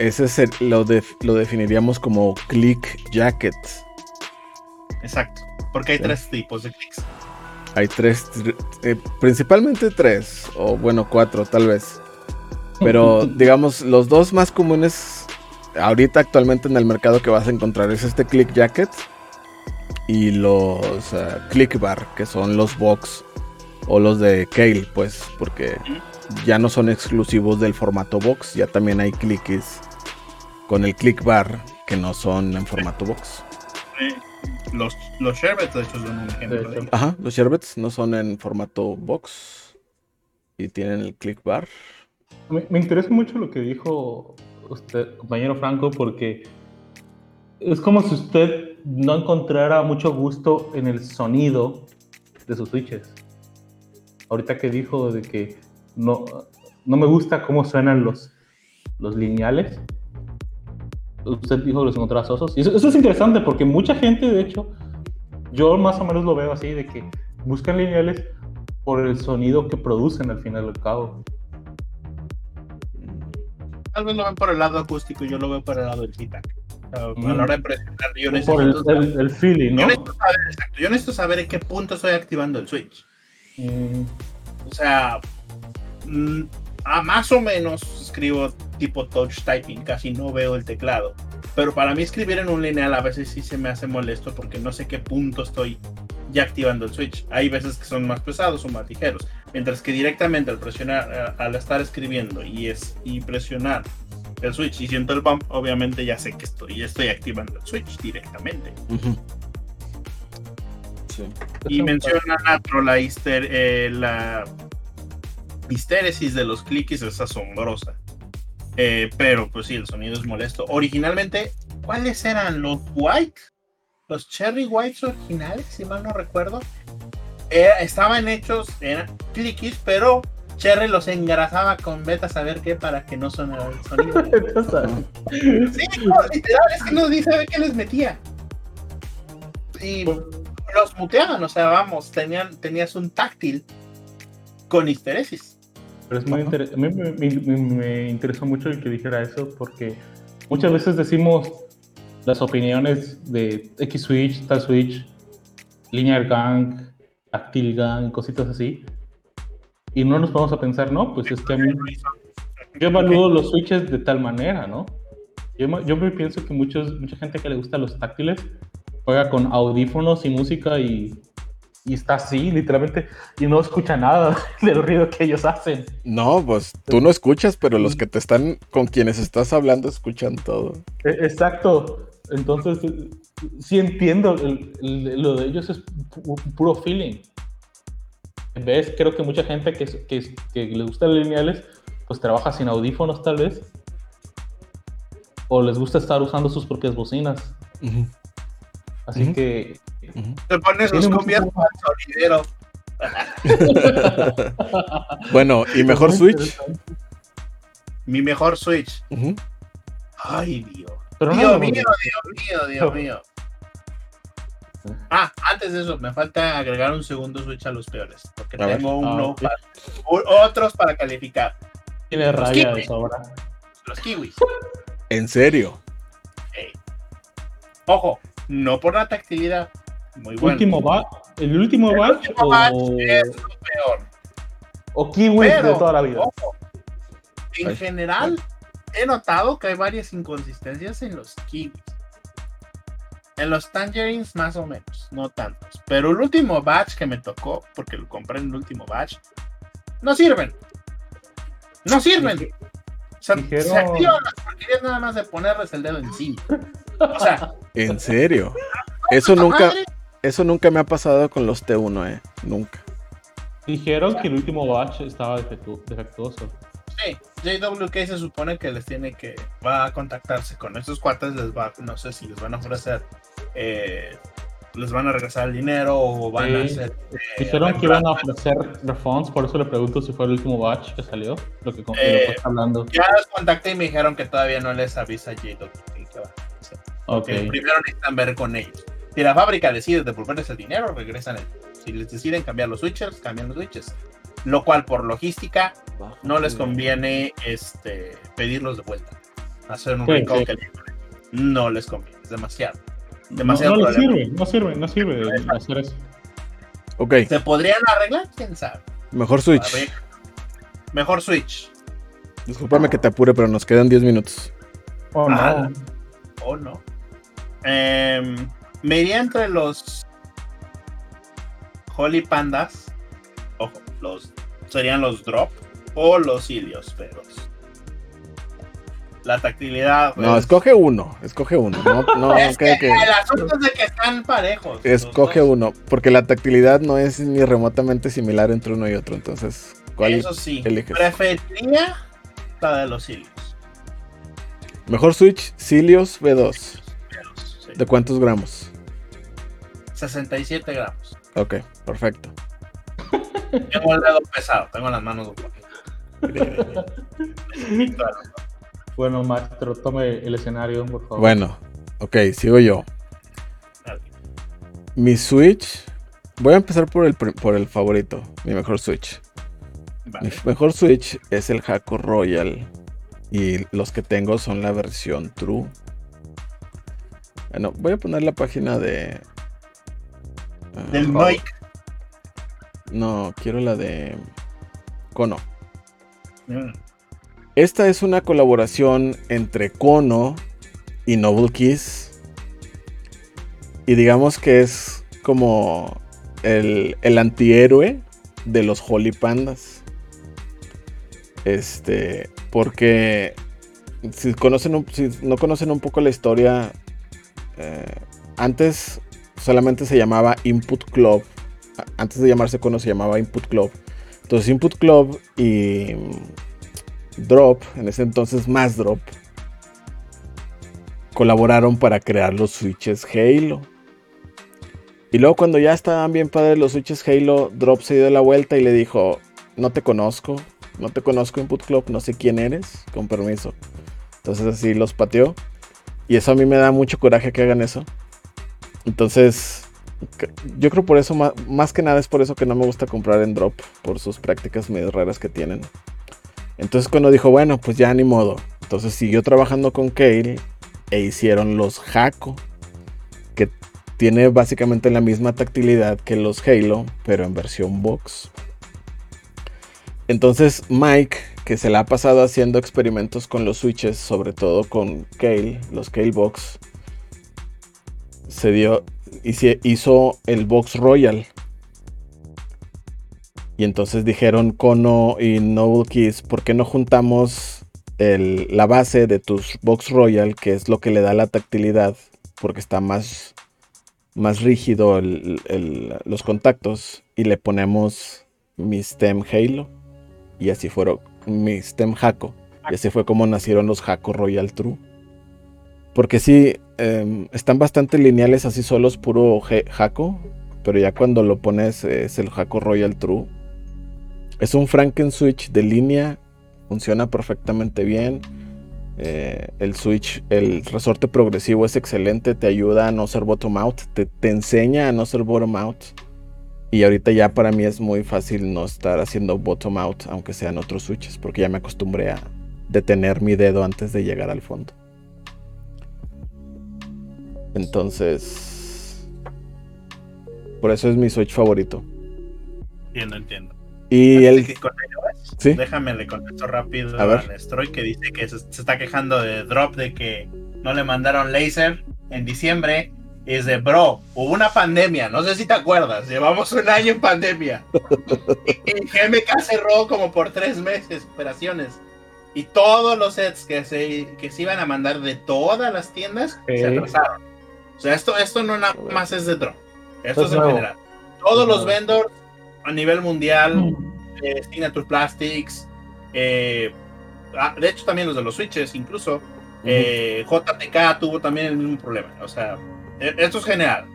Ese es el- lo, def- lo definiríamos como click jacket. Exacto. Porque hay Sí. tres tipos de clics. Hay tres, tr- eh, principalmente tres, o bueno, cuatro tal vez. Pero digamos, los dos más comunes ahorita actualmente en el mercado que vas a encontrar es este click jacket y los eh, click bar, que son los box o los de Kale, pues, porque ya no son exclusivos del formato box, ya también hay clickies con el click bar que no son en formato box. Los, los sherbets, de hecho, son un ejemplo. De. Ajá, los sherbets no son en formato box y tienen el click bar. Me, me interesa mucho lo que dijo usted, compañero Franco, porque es como si usted no encontrara mucho gusto en el sonido de sus switches. Ahorita que dijo de que no, no me gusta cómo suenan los, los lineales, usted dijo que los encontraba sosos. Y eso, eso es interesante porque mucha gente, de hecho, yo más o menos lo veo así, de que buscan lineales por el sonido que producen al final del cabo. Tal vez lo ven por el lado acústico, yo lo veo por el lado del feedback. O sea, A Mm. la hora de presionar, yo por el, necesito, el- el feeling, yo ¿no? necesito saber, exacto, yo necesito saber en qué punto estoy activando el switch. Mm, O sea, mm, a más o menos escribo tipo touch typing, casi no veo el teclado. Pero para mí escribir en un lineal a veces sí se me hace molesto porque no sé qué punto estoy ya activando el switch. Hay veces que son más pesados o más ligeros. Mientras que directamente al presionar, eh, al estar escribiendo y, es, y presionar el switch y siento el bump, obviamente ya sé que estoy, ya estoy activando el switch directamente. Sí. Y menciona la, eh, la histéresis de los clickies es asombrosa. Eh, pero pues sí, el sonido es molesto. Originalmente, ¿cuáles eran los white? Los cherry whites originales, si mal no recuerdo. Era- estaban hechos, eran clickies, pero Cherry los engrasaba con beta saber qué para que no sonara el sonido. [LAUGHS] Sí, no, literal, es que no dice sabe qué les metía. Y los muteaban, o sea, vamos, tenían, tenías un táctil con histeresis. Pero es muy inter- a mí me, me- me- me interesó mucho el que dijera eso porque muchas veces decimos las opiniones de X Switch, tal Switch, Linear Gang, Actil Gang, cositas así. Y no nos vamos a pensar, no, pues es que a mí yo evalúo los switches de tal manera, ¿no? Yo, yo me pienso que muchos, mucha gente que le gusta los táctiles juega con audífonos y música y, y está así, literalmente, y no escucha nada [LAUGHS] del ruido que ellos hacen. No, pues tú no escuchas, pero los que te están, con quienes estás hablando, escuchan todo. E, exacto. Entonces, sí entiendo, lo de ellos es puro feeling. En vez, creo que mucha gente que, que, que le gusta los lineales, pues trabaja sin audífonos tal vez. O les gusta estar usando sus propias bocinas. Así que. Te pones los conviertos al sonidero. [LAUGHS] bueno, ¿y mejor Switch? Mi mejor Switch. Ay, Dios. Dios, mío, Dios mío, Dios mío, Ah, antes de eso, me falta agregar un segundo Switch a los peores. Porque tengo uno ah, otros para calificar. Tiene raya de sobra. Los kiwis. ¿En serio? Ojo, no por la tactilidad. Muy bueno. Último ¿El último el batch? Último o... es lo peor. O kiwis de toda la vida. Ojo, en general, he notado que hay varias inconsistencias en los kiwis. En los tangerines más o menos, no tantos. Pero el último batch que me tocó, porque lo compré en el último batch, no sirven. No sirven. Se activan las porquerías nada más de ponerles el dedo encima. O sea. [LAUGHS] ¿En serio? Eso nunca, eso nunca me ha pasado con los T1, eh. Nunca. Dijeron que el último batch estaba defectuoso. Sí, JWK se supone que les tiene que. Va a contactarse con esos cuates, les va. No sé si les van a ofrecer eh, les van a regresar el dinero o van a hacer. Eh, Dijeron que iban a ofrecer refunds, por eso le pregunto si fue el último batch que salió, lo que, eh, hablando. Ya los contacté y me dijeron que todavía no les avisa J.W. que va a okay. Primero necesitan ver con ellos. Si la fábrica decide devolverles el dinero, regresan el. Si les deciden cambiar los switchers, cambian los switches. Lo cual, por logística, no les conviene este, pedirlos de vuelta. Hacer un sí, No les conviene, es demasiado. Demasiado no, no sirve, no sirve, no sirve hacer eso. Ok. ¿Se podrían arreglar? ¿Quién sabe? Mejor Switch. Mejor Switch. Disculpame que te apure, pero nos quedan 10 minutos. Oh, no. Ah, oh, no. Eh, me iría entre los Holy Pandas. Ojo, los serían los Drop o los Ilios, pero la tactilidad. no, pues, escoge uno, escoge uno. No, no, es que, El asunto es de que están parejos. Escoge uno, porque la tactilidad no es ni remotamente similar entre uno y otro. Entonces, ¿cuál Eso sí, preferiría la de los Cilios. Mejor Switch, Cilios B2. ¿De cuántos gramos? 67 gramos. Ok, perfecto. [LAUGHS] Tengo el dedo pesado, tengo las manos [LAUGHS] Bueno, maestro, tome el escenario, por favor. Bueno, ok, sigo yo. Mi Switch. Voy a empezar por el, por el favorito, mi mejor Switch. Mi mejor Switch es el Jaco Royal. Y los que tengo son la versión True. Bueno, voy a poner la página de. Uh, Del Mike. No, quiero la de. Kono. Mm. Esta es una colaboración entre Kono y Noble Kiss. Y digamos que es como el, antihéroe de los Holy Pandas. Este, porque si, conocen si no conocen un poco la historia, eh, antes solamente se llamaba Input Club. Antes de llamarse Kono se llamaba Input Club. Entonces Input Club y Drop, en ese entonces más Drop, colaboraron para crear los switches Halo. Y luego cuando ya estaban bien padres los switches Halo, Drop se dio la vuelta y le dijo, no te conozco, no te conozco Input Club, no sé quién eres, con permiso. Entonces así los pateó. Y eso a mí me da mucho coraje que hagan eso. Entonces, yo creo por eso, más, que nada es por eso que no me gusta comprar en Drop, por sus prácticas medio raras que tienen. Entonces cuando dijo, bueno, pues ya ni modo, Entonces siguió trabajando con Kale e hicieron los Jaco, que tiene básicamente la misma tactilidad que los Halo, pero en versión box. Entonces Mike, que se le ha pasado haciendo experimentos con los switches, sobre todo con Kale, los Kale Box, se dio, hizo el Box Royal. Y entonces dijeron Kono y Noble Keys, ¿por qué no juntamos la base de tus Box Royal, que es lo que le da la tactilidad, porque está más, más rígido los contactos, y le ponemos mi stem Halo, y así fueron mi stem Jaco, y así fue como nacieron los Jaco Royal True. Porque sí, em, están bastante lineales así solos, puro Jaco, pero ya cuando lo pones es el Jaco Royal True. Es un Franken Switch de línea funciona perfectamente bien. Eh, el switch, el resorte progresivo es excelente, te ayuda a no ser bottom out, te, enseña a no ser bottom out. Y ahorita ya para mí es muy fácil no estar haciendo bottom out, aunque sean otros switches, porque ya me acostumbré a detener mi dedo antes de llegar al fondo. Entonces, por eso es mi switch favorito. Entiendo, entiendo. Y el... Déjame le contesto rápido a, Nestroy que dice que se, está quejando de Drop de que no le mandaron laser en diciembre. es de, bro, hubo una pandemia, no sé si te acuerdas, llevamos un año en pandemia. [LAUGHS] y, GMK cerró como por tres meses operaciones. Y todos los sets que se, que se iban a mandar de todas las tiendas se atrasaron. O sea, esto, esto no nada más es de Drop. Esto es en general. Todos los vendors a nivel mundial, mm. eh, Signature Plastics, eh, ah, de hecho también los de los switches, incluso eh, JTK tuvo también el mismo problema. O sea, e, esto es general.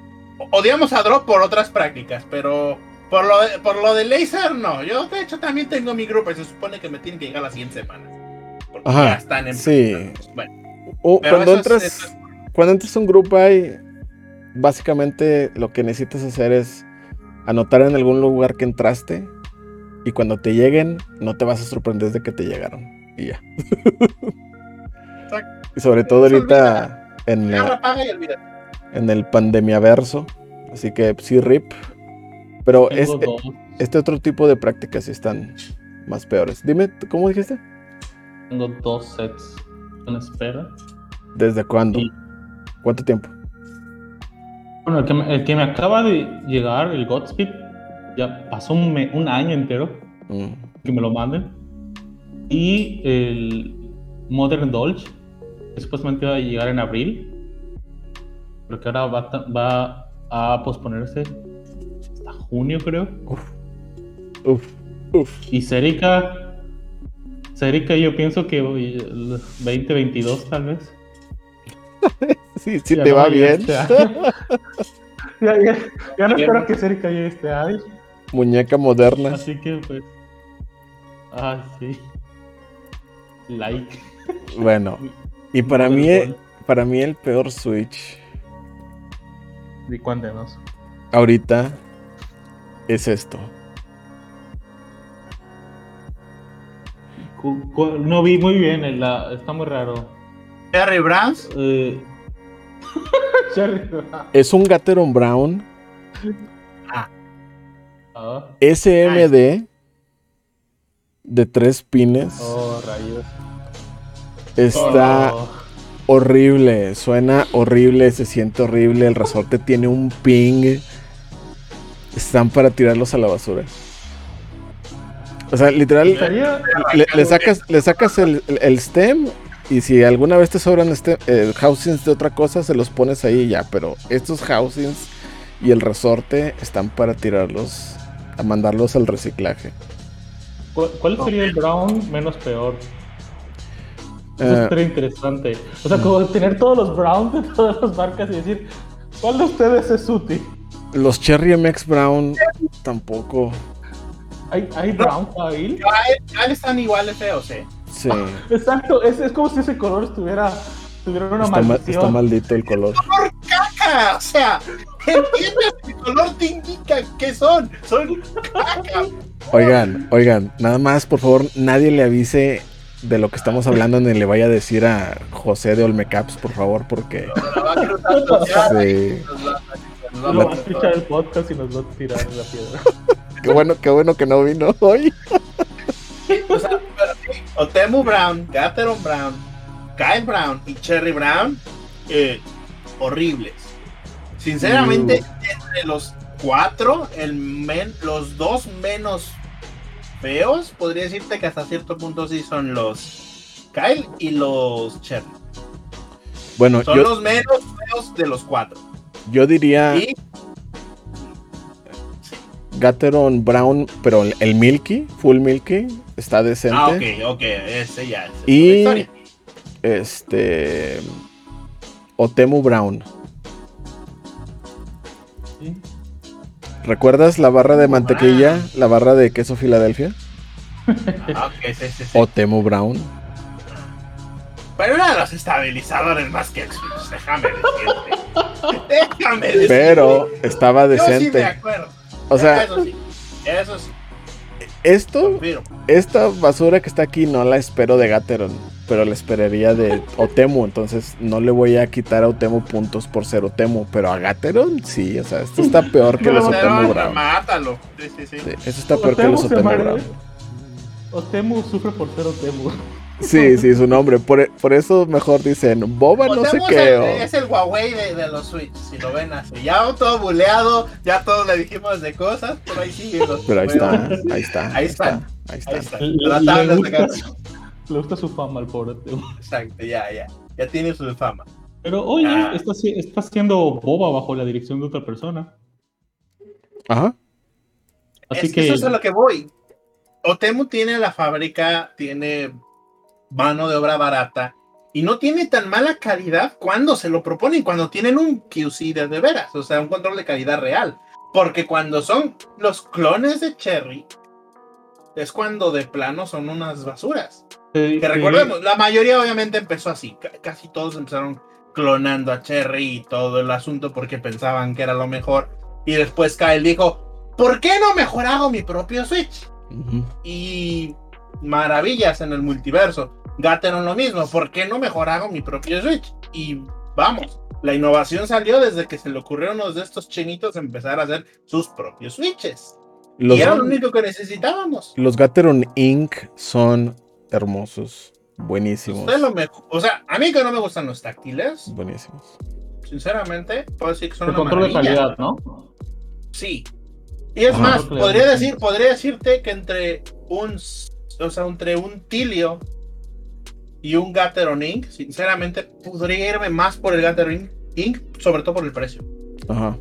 Odiamos a Drop por otras prácticas, pero por lo de, por lo de Laser, no. Yo de hecho también tengo mi grupo y se supone que me tienen que llegar las 100 semanas. Porque ya están en... Sí. Bueno, cuando, entras, cuando entras a un grupo hay... Básicamente lo que necesitas hacer es anotar en algún lugar que entraste y cuando te lleguen no te vas a sorprender de que te llegaron y ya. y sobre todo ahorita en, en el pandemiaverso, así que sí rip, pero este, este otro tipo de prácticas sí están más peores. Dime, ¿cómo dijiste? Tengo dos sets en espera. ¿Desde cuándo? ¿Cuánto tiempo? Bueno, el que, me, acaba de llegar, el Godspeed, ya pasó un, un año entero mm. que me lo manden. Y el Modern Dolce, que supuestamente va a llegar en abril, pero que ahora va, va a posponerse hasta junio, creo. Uf. Uf, Y Serica, Serica yo pienso que 2022 tal vez. [LAUGHS] sí, sí te va bien. Este [LAUGHS] ya, ya, no espero que Serica llegue este año. Muñeca moderna. Así que pues. Ah, sí. Like. Bueno. Y para mí, para mí el peor Switch. ¿Y cuéntenos? Ahorita es esto. No vi muy bien, está muy raro. Cherry Browns. Eh, es un Gateron Brown. Ah. SMD de tres pines. Oh, rayos. Está oh. horrible. Suena horrible, se siente horrible. El resorte tiene un ping. Están para tirarlos a la basura. O sea, literal, le, sacas, le sacas el, el, stem y si alguna vez te sobran este, eh, housings de otra cosa, se los pones ahí ya. Pero estos housings y el resorte están para tirarlos, a mandarlos al reciclaje. ¿Cuál, sería el brown menos peor? Eso uh, interesante. O sea, como tener todos los browns de todas las marcas y decir, ¿cuál de ustedes es útil? Los Cherry MX Brown tampoco. ¿Hay, hay brown ahí? Ya, están iguales feos, eh. Sí. Exacto, es, es, como si ese color estuviera, tuviera una está maldición. está maldito el color. ¡Color caca! O sea, ¿entiendes? El color te indica qué son. Son caca. Oigan, oigan, nada más, por favor, nadie le avise de lo que estamos hablando ni le vaya a decir a José de Olmecaps, por favor, porque. Sí. Va a escuchar el podcast y nos va a tirar la piedra. [LAUGHS] qué bueno, qué bueno que no vino hoy. o sea, Otemu Brown, Gateron Brown, Kyle Brown y Cherry Brown, eh, horribles. Sinceramente, entre los cuatro, el men, los dos menos feos, podría decirte que hasta cierto punto sí son los Kyle y los Cherry. Bueno, son los menos feos de los cuatro. Yo diría. Gateron Brown, pero el Milky, Full Milky, está decente. Ah, ok, ok, ese ya. y este. Otemu Brown. ¿Recuerdas la barra de mantequilla? La barra de queso Filadelfia. Ah, ok, sí, sí, Otemu Brown. Pero uno de los estabilizadores más que déjame decirte. [LAUGHS] déjame decirte. Pero estaba decente. Yo sí me acuerdo. O sea, eso sí. Eso sí. Esto, esta basura que está aquí no la espero de Gateron, pero la esperaría de [LAUGHS] Otemu, entonces no le voy a quitar a Otemu puntos por ser Otemu, pero a Gateron sí, o sea, esto está peor que los Otemu Brown. Mátalo. Sí, sí, sí. Eso está peor que los Otemu Brown. Otemu sufre por ser Otemu. Sí, sí, su nombre. Por, por eso mejor dicen Boba no sé qué. Es el Huawei de, los Switch, si lo ven así. Ya todo buleado, ya todos le dijimos de cosas, pero ahí sigue. pero ahí está, ahí está. Ahí está. Ahí está. Le, le, gusta, le, gusta, su fama al pobre Exacto, ya, ya. Ya tiene su fama. Pero oye, está, está haciendo Boba bajo la dirección de otra persona. Ajá. Así que... Eso es a lo que voy. Otemu tiene la fábrica, tiene mano de obra barata y no tiene tan mala calidad cuando se lo proponen, cuando tienen un QC de, de veras, o sea, un control de calidad real. Porque cuando son los clones de Cherry, es cuando de plano son unas basuras. que recordemos, la mayoría obviamente empezó así, casi todos empezaron clonando a Cherry y todo el asunto porque pensaban que era lo mejor. Y después Kyle dijo, ¿por qué no mejor hago mi propio Switch? Y maravillas en el multiverso. Gateron lo mismo, ¿por qué no mejor hago mi propio Switch? Y vamos, la innovación salió desde que se le ocurrió a unos de estos chinitos empezar a hacer sus propios Switches. y era lo único que necesitábamos. Los Gateron Inc. son hermosos, buenísimos. o sea, a mí que no me gustan los táctiles. Buenísimos. Sinceramente, puedo decir que son El control de calidad, ¿no? Sí. Y es más, podría decir, podría decirte que entre un, o sea, entre un Tilio y un Gateron Inc., sinceramente, podría irme más por el Gateron Inc., sobre todo por el precio. Ajá.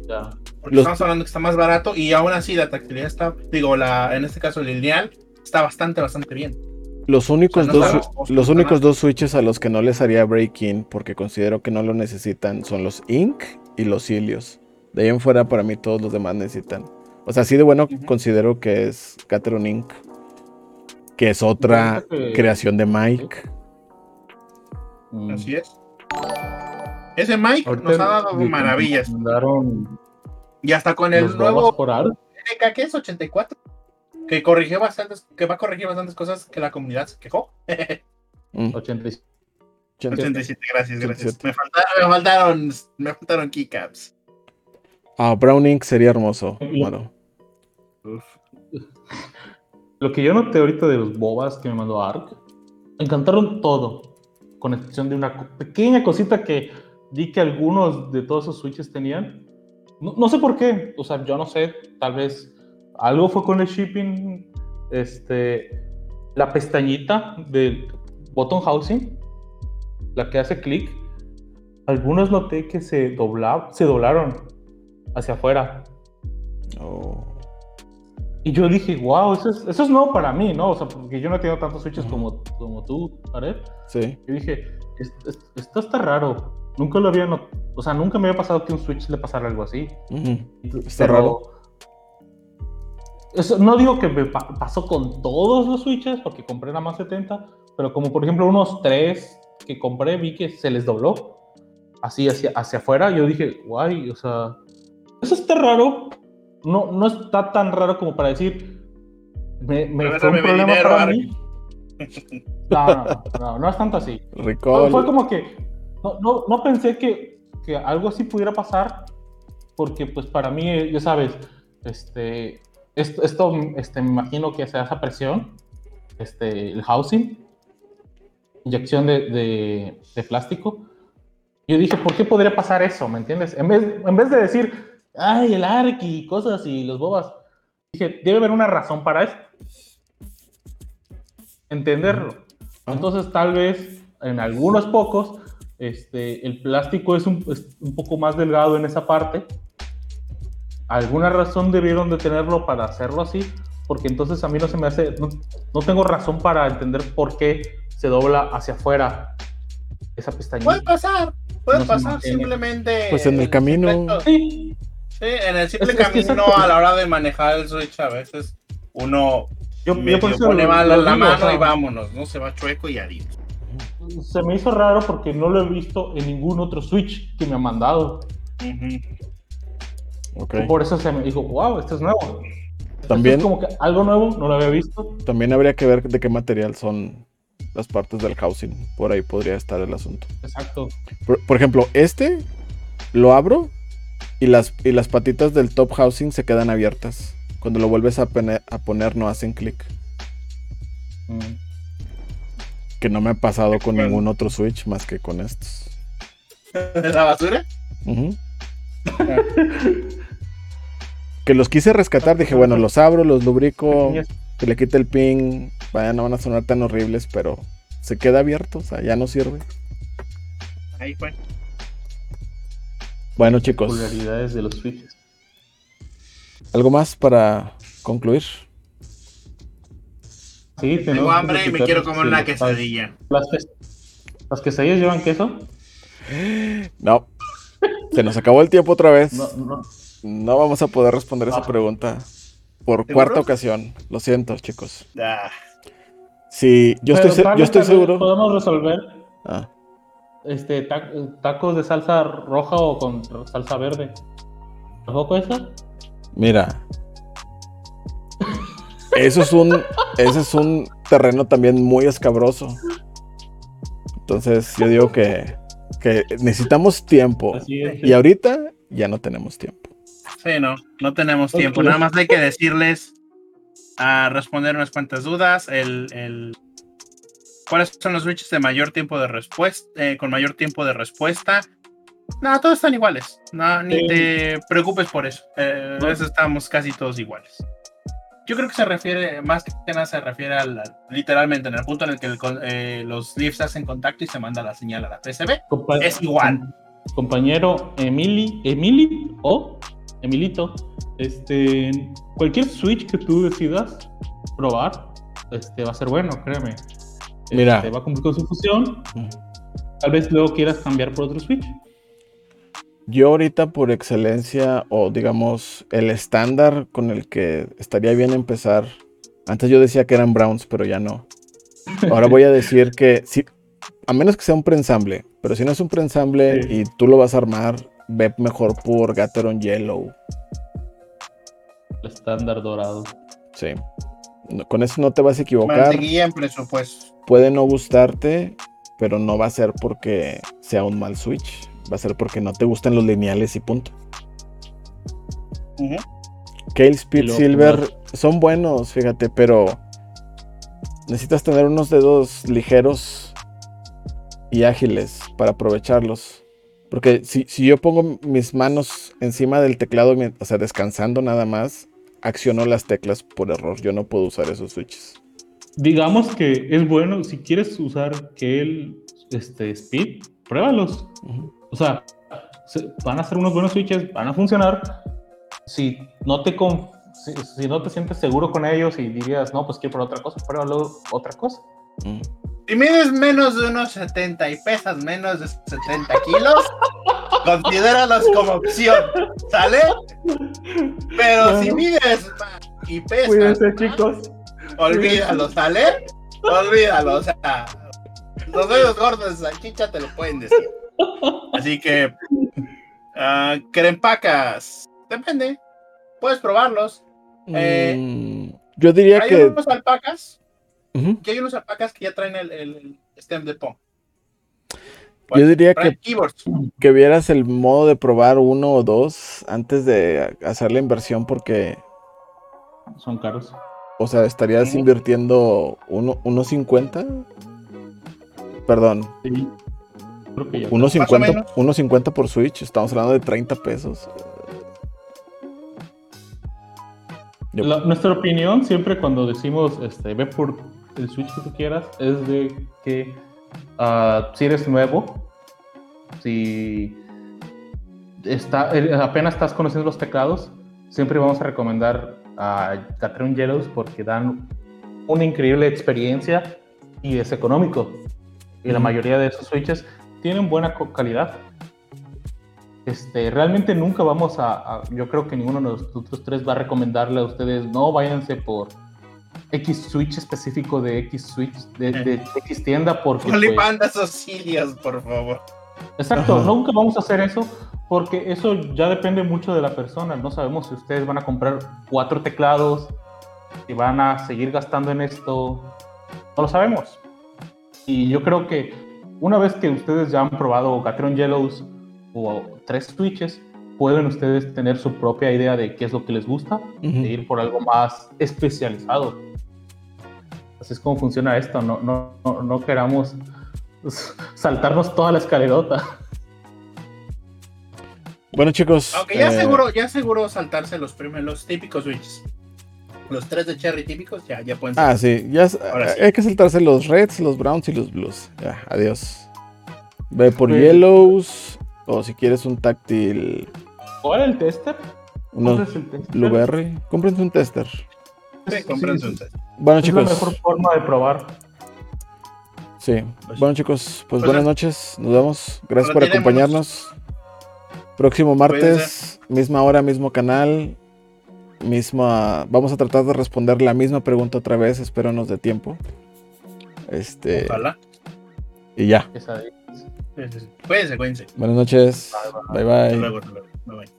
Porque estamos hablando que está más barato y aún así la tactilidad está, digo, la, en este caso el lineal, está bastante, bastante bien. Los únicos, dos, los únicos dos switches a los que no les haría break-in porque considero que no lo necesitan son los Inc. y los Helios. De ahí en fuera, para mí, todos los demás necesitan. O sea, así de bueno considero que es Gateron Inc. Que es otra creación de Mike. Mm. Así es. Ese Mike nos ha dado maravillas. Y hasta con el nuevo NK que es 84, que corrigió bastantes, que va a corregir bastantes cosas que la comunidad se quejó. 87. 87, gracias, gracias. Me faltaron, me faltaron, keycaps. Ah, Browning sería hermoso. Bueno. Lo que yo noté ahorita de los bobas que me mandó Ark, encantaron todo con excepción de una pequeña cosita que vi que algunos de todos esos switches tenían. No, sé por qué, o sea, yo no sé, tal vez algo fue con el shipping, este, la pestañita del button housing, la que hace clic, algunos noté que se, dobla, se doblaron hacia afuera. Oh. Y yo dije, wow, eso es, eso es nuevo para mí, ¿no? O sea, porque yo no he tenido tantos switches como, como tú, Jared. Sí. Y dije, esto, está raro. Nunca lo había O sea, nunca me había pasado que un Switch le pasara algo así. Está raro. Eso, no digo que me pasó con todos los Switches, porque compré nada más 70, pero como por ejemplo unos 3 que compré, vi que se les dobló. Así hacia, hacia afuera, yo dije, guay, o sea, eso está raro. No, no está tan raro como para decir, me, me fue un problema para mí No, no, no, no, es tanto así. Recall. Fue, como que no, no, pensé que, que, algo así pudiera pasar, porque pues para mí, ya sabes, este, esto, esto este, me imagino que se hace presión, este, el housing, inyección de, de, plástico. Yo dije, ¿por qué podría pasar eso? ¿Me entiendes? En vez, en vez de decir, ay, el ARC y cosas y los bobas, dije, debe haber una razón para esto. Entenderlo. Entonces, tal vez en algunos pocos, este, el plástico es un, un poco más delgado en esa parte. Alguna razón debieron de tenerlo para hacerlo así, porque entonces a mí no se me hace, no, no tengo razón para entender por qué se dobla hacia afuera esa pestaña. Puede pasar, puede pasar, simplemente. Pues en el camino. Sí. sí, en el simple camino a la hora de manejar el Switch a veces uno yo, yo pone mal la mano y vámonos, ¿no? Se va chueco y adiós. Se me hizo raro porque no lo he visto en ningún otro Switch que me ha mandado. Por eso se me dijo, wow, esto es nuevo. También. Es como que algo nuevo, no lo había visto. También habría que ver de qué material son las partes del housing. Por ahí podría estar el asunto. Exacto. Por, ejemplo, este lo abro y las, y las patitas del top housing se quedan abiertas. Cuando lo vuelves a, poner no hacen clic. Mm. Que no me ha pasado con ningún otro Switch más que con estos. ¿De [LAUGHS] la basura? [LAUGHS] que los quise rescatar, dije, bueno, los abro, los lubrico, que le quite el ping, vaya, no van a sonar tan horribles, pero se queda abierto, o sea, ya no sirve. Ahí fue. Bueno, chicos. Popularidades de los switches. ¿Algo más para concluir? Sí, tengo hambre y me quiero comer una quesadilla. ¿Las, ¿Las quesadillas llevan queso? No. Se nos acabó el tiempo otra vez. No, vamos a poder responder esa pregunta por cuarta ocasión. Lo siento, chicos. Sí, yo estoy, yo estoy seguro. Podemos resolver. Ah. Este, tacos de salsa roja o con salsa verde. ¿Tampoco eso? Mira. Eso es un. Es un terreno también muy escabroso. Entonces, yo digo que que necesitamos tiempo. Y ahorita ya no tenemos tiempo. Sí, no, no tenemos tiempo. Nada más hay que decirles a responder unas cuantas dudas. El, ¿Cuáles son los switches de mayor tiempo de respuesta? Eh, con mayor tiempo de respuesta. No, todos están iguales. No, ni te preocupes por eso. Eh, estamos casi todos iguales. Yo creo que se refiere, más que nada se refiere al, literalmente en el punto en el que eh, los leaves hacen contacto y se manda la señal a la PCB. es igual. Compañero Emily, Emily o Emilito, este, cualquier switch que tú decidas probar, este, va a ser bueno, créeme. Mira. Este, va a cumplir con su función. Tal vez luego quieras cambiar por otro switch. Yo ahorita por excelencia o digamos el estándar con el que estaría bien empezar, antes yo decía que eran Browns, pero ya no. Ahora voy a decir que si, a menos que sea un preensamble, pero si no es un preensamble y tú lo vas a armar, ve mejor por Gateron Yellow. El estándar dorado. Sí. con eso no te vas a equivocar. en presupuesto. Puede no gustarte, pero no va a ser porque sea un mal Switch va a ser porque no te gustan los lineales y punto. Kale Speed Silver son buenos, fíjate, pero necesitas tener unos dedos ligeros y ágiles para aprovecharlos. Porque si, yo pongo mis manos encima del teclado, o sea, descansando nada más, acciono las teclas por error. Yo no puedo usar esos switches. Digamos que es bueno, si quieres usar Kale este, Speed, pruébalos. O sea, van a ser unos buenos switches, van a funcionar. Si no te, si, no te sientes seguro con ellos y dirías, no, pues quiero por otra cosa, pruébalo otra cosa. Mm. Si mides menos de unos 70 y pesas menos de 70 kilos, [LAUGHS] considéralos como opción, ¿sale? Pero si mides y pesas. Cuídense, chicos. Olvídalo, ¿sale? Olvídalo, o sea, los dedos gordos de salchicha te lo pueden decir. Así que, uh, crempacas, depende. Puedes probarlos. Eh, mm, yo diría que. unos alpacas ya hay unos alpacas que ya traen el, el stem de POM. Yo diría que, que vieras el modo de probar uno o dos antes de hacer la inversión porque... Son caros. O sea, estarías invirtiendo uno, unos 50. Perdón. Sí. Creo que ya. Unos 50, por Switch. Estamos hablando de 30 pesos. nuestra opinión siempre cuando decimos este, ve por el Switch que tú quieras es de que Ah, si eres nuevo, si está, apenas estás conociendo los teclados, siempre vamos a recomendar a Catherine Yellows porque dan una increíble experiencia y es económico. Y la mayoría de esos switches tienen buena calidad. Este, realmente nunca vamos a, yo creo que ninguno de nosotros tres va a recomendarle a ustedes, no váyanse por X Switch específico de X Switch, de, X tienda, porque. No le mandas auxilios, por favor. Exacto, nunca vamos a hacer eso porque eso ya depende mucho de la persona. No sabemos si ustedes van a comprar cuatro teclados, y van a seguir gastando en esto. No lo sabemos. Y yo creo que una vez que ustedes ya han probado Gatron Yellows o tres switches, pueden ustedes tener su propia idea de qué es lo que les gusta e ir por algo más especializado. Así es como funciona esto, no, no, no, queramos [LAUGHS] saltarnos toda la escalerota. Bueno chicos. Aunque ya eh, seguro, ya seguro saltarse los primeros, los típicos switches. Los tres de Cherry típicos ya, ya pueden Ah, sí, ya hay que saltarse los Reds, los Browns y los Blues. Ya, adiós. Ve por Yellows. O si quieres un táctil ¿Cuál el tester? Unos Blueberry. Cómprense un tester. Sí, cómprense un tester. Bueno, chicos. Es la mejor forma de probar. Sí. Pues bueno, chicos, pues, pues buenas noches. Nos vemos. Gracias por acompañarnos. Próximo martes, misma hora, mismo canal. Misma. Vamos a tratar de responder la misma pregunta otra vez. Espéranos de tiempo. Este. Ojalá. Y ya. Cuídense, cuídense. Buenas noches. Bye bye. bye, bye.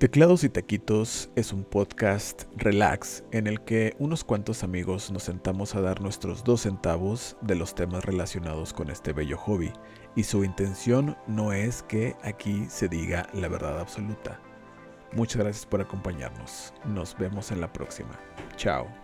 Teclados y Taquitos es un podcast relax en el que unos cuantos amigos nos sentamos a dar nuestros dos centavos de los temas relacionados con este bello hobby y su intención no es que aquí se diga la verdad absoluta. Muchas gracias por acompañarnos. Nos vemos en la próxima. Chao.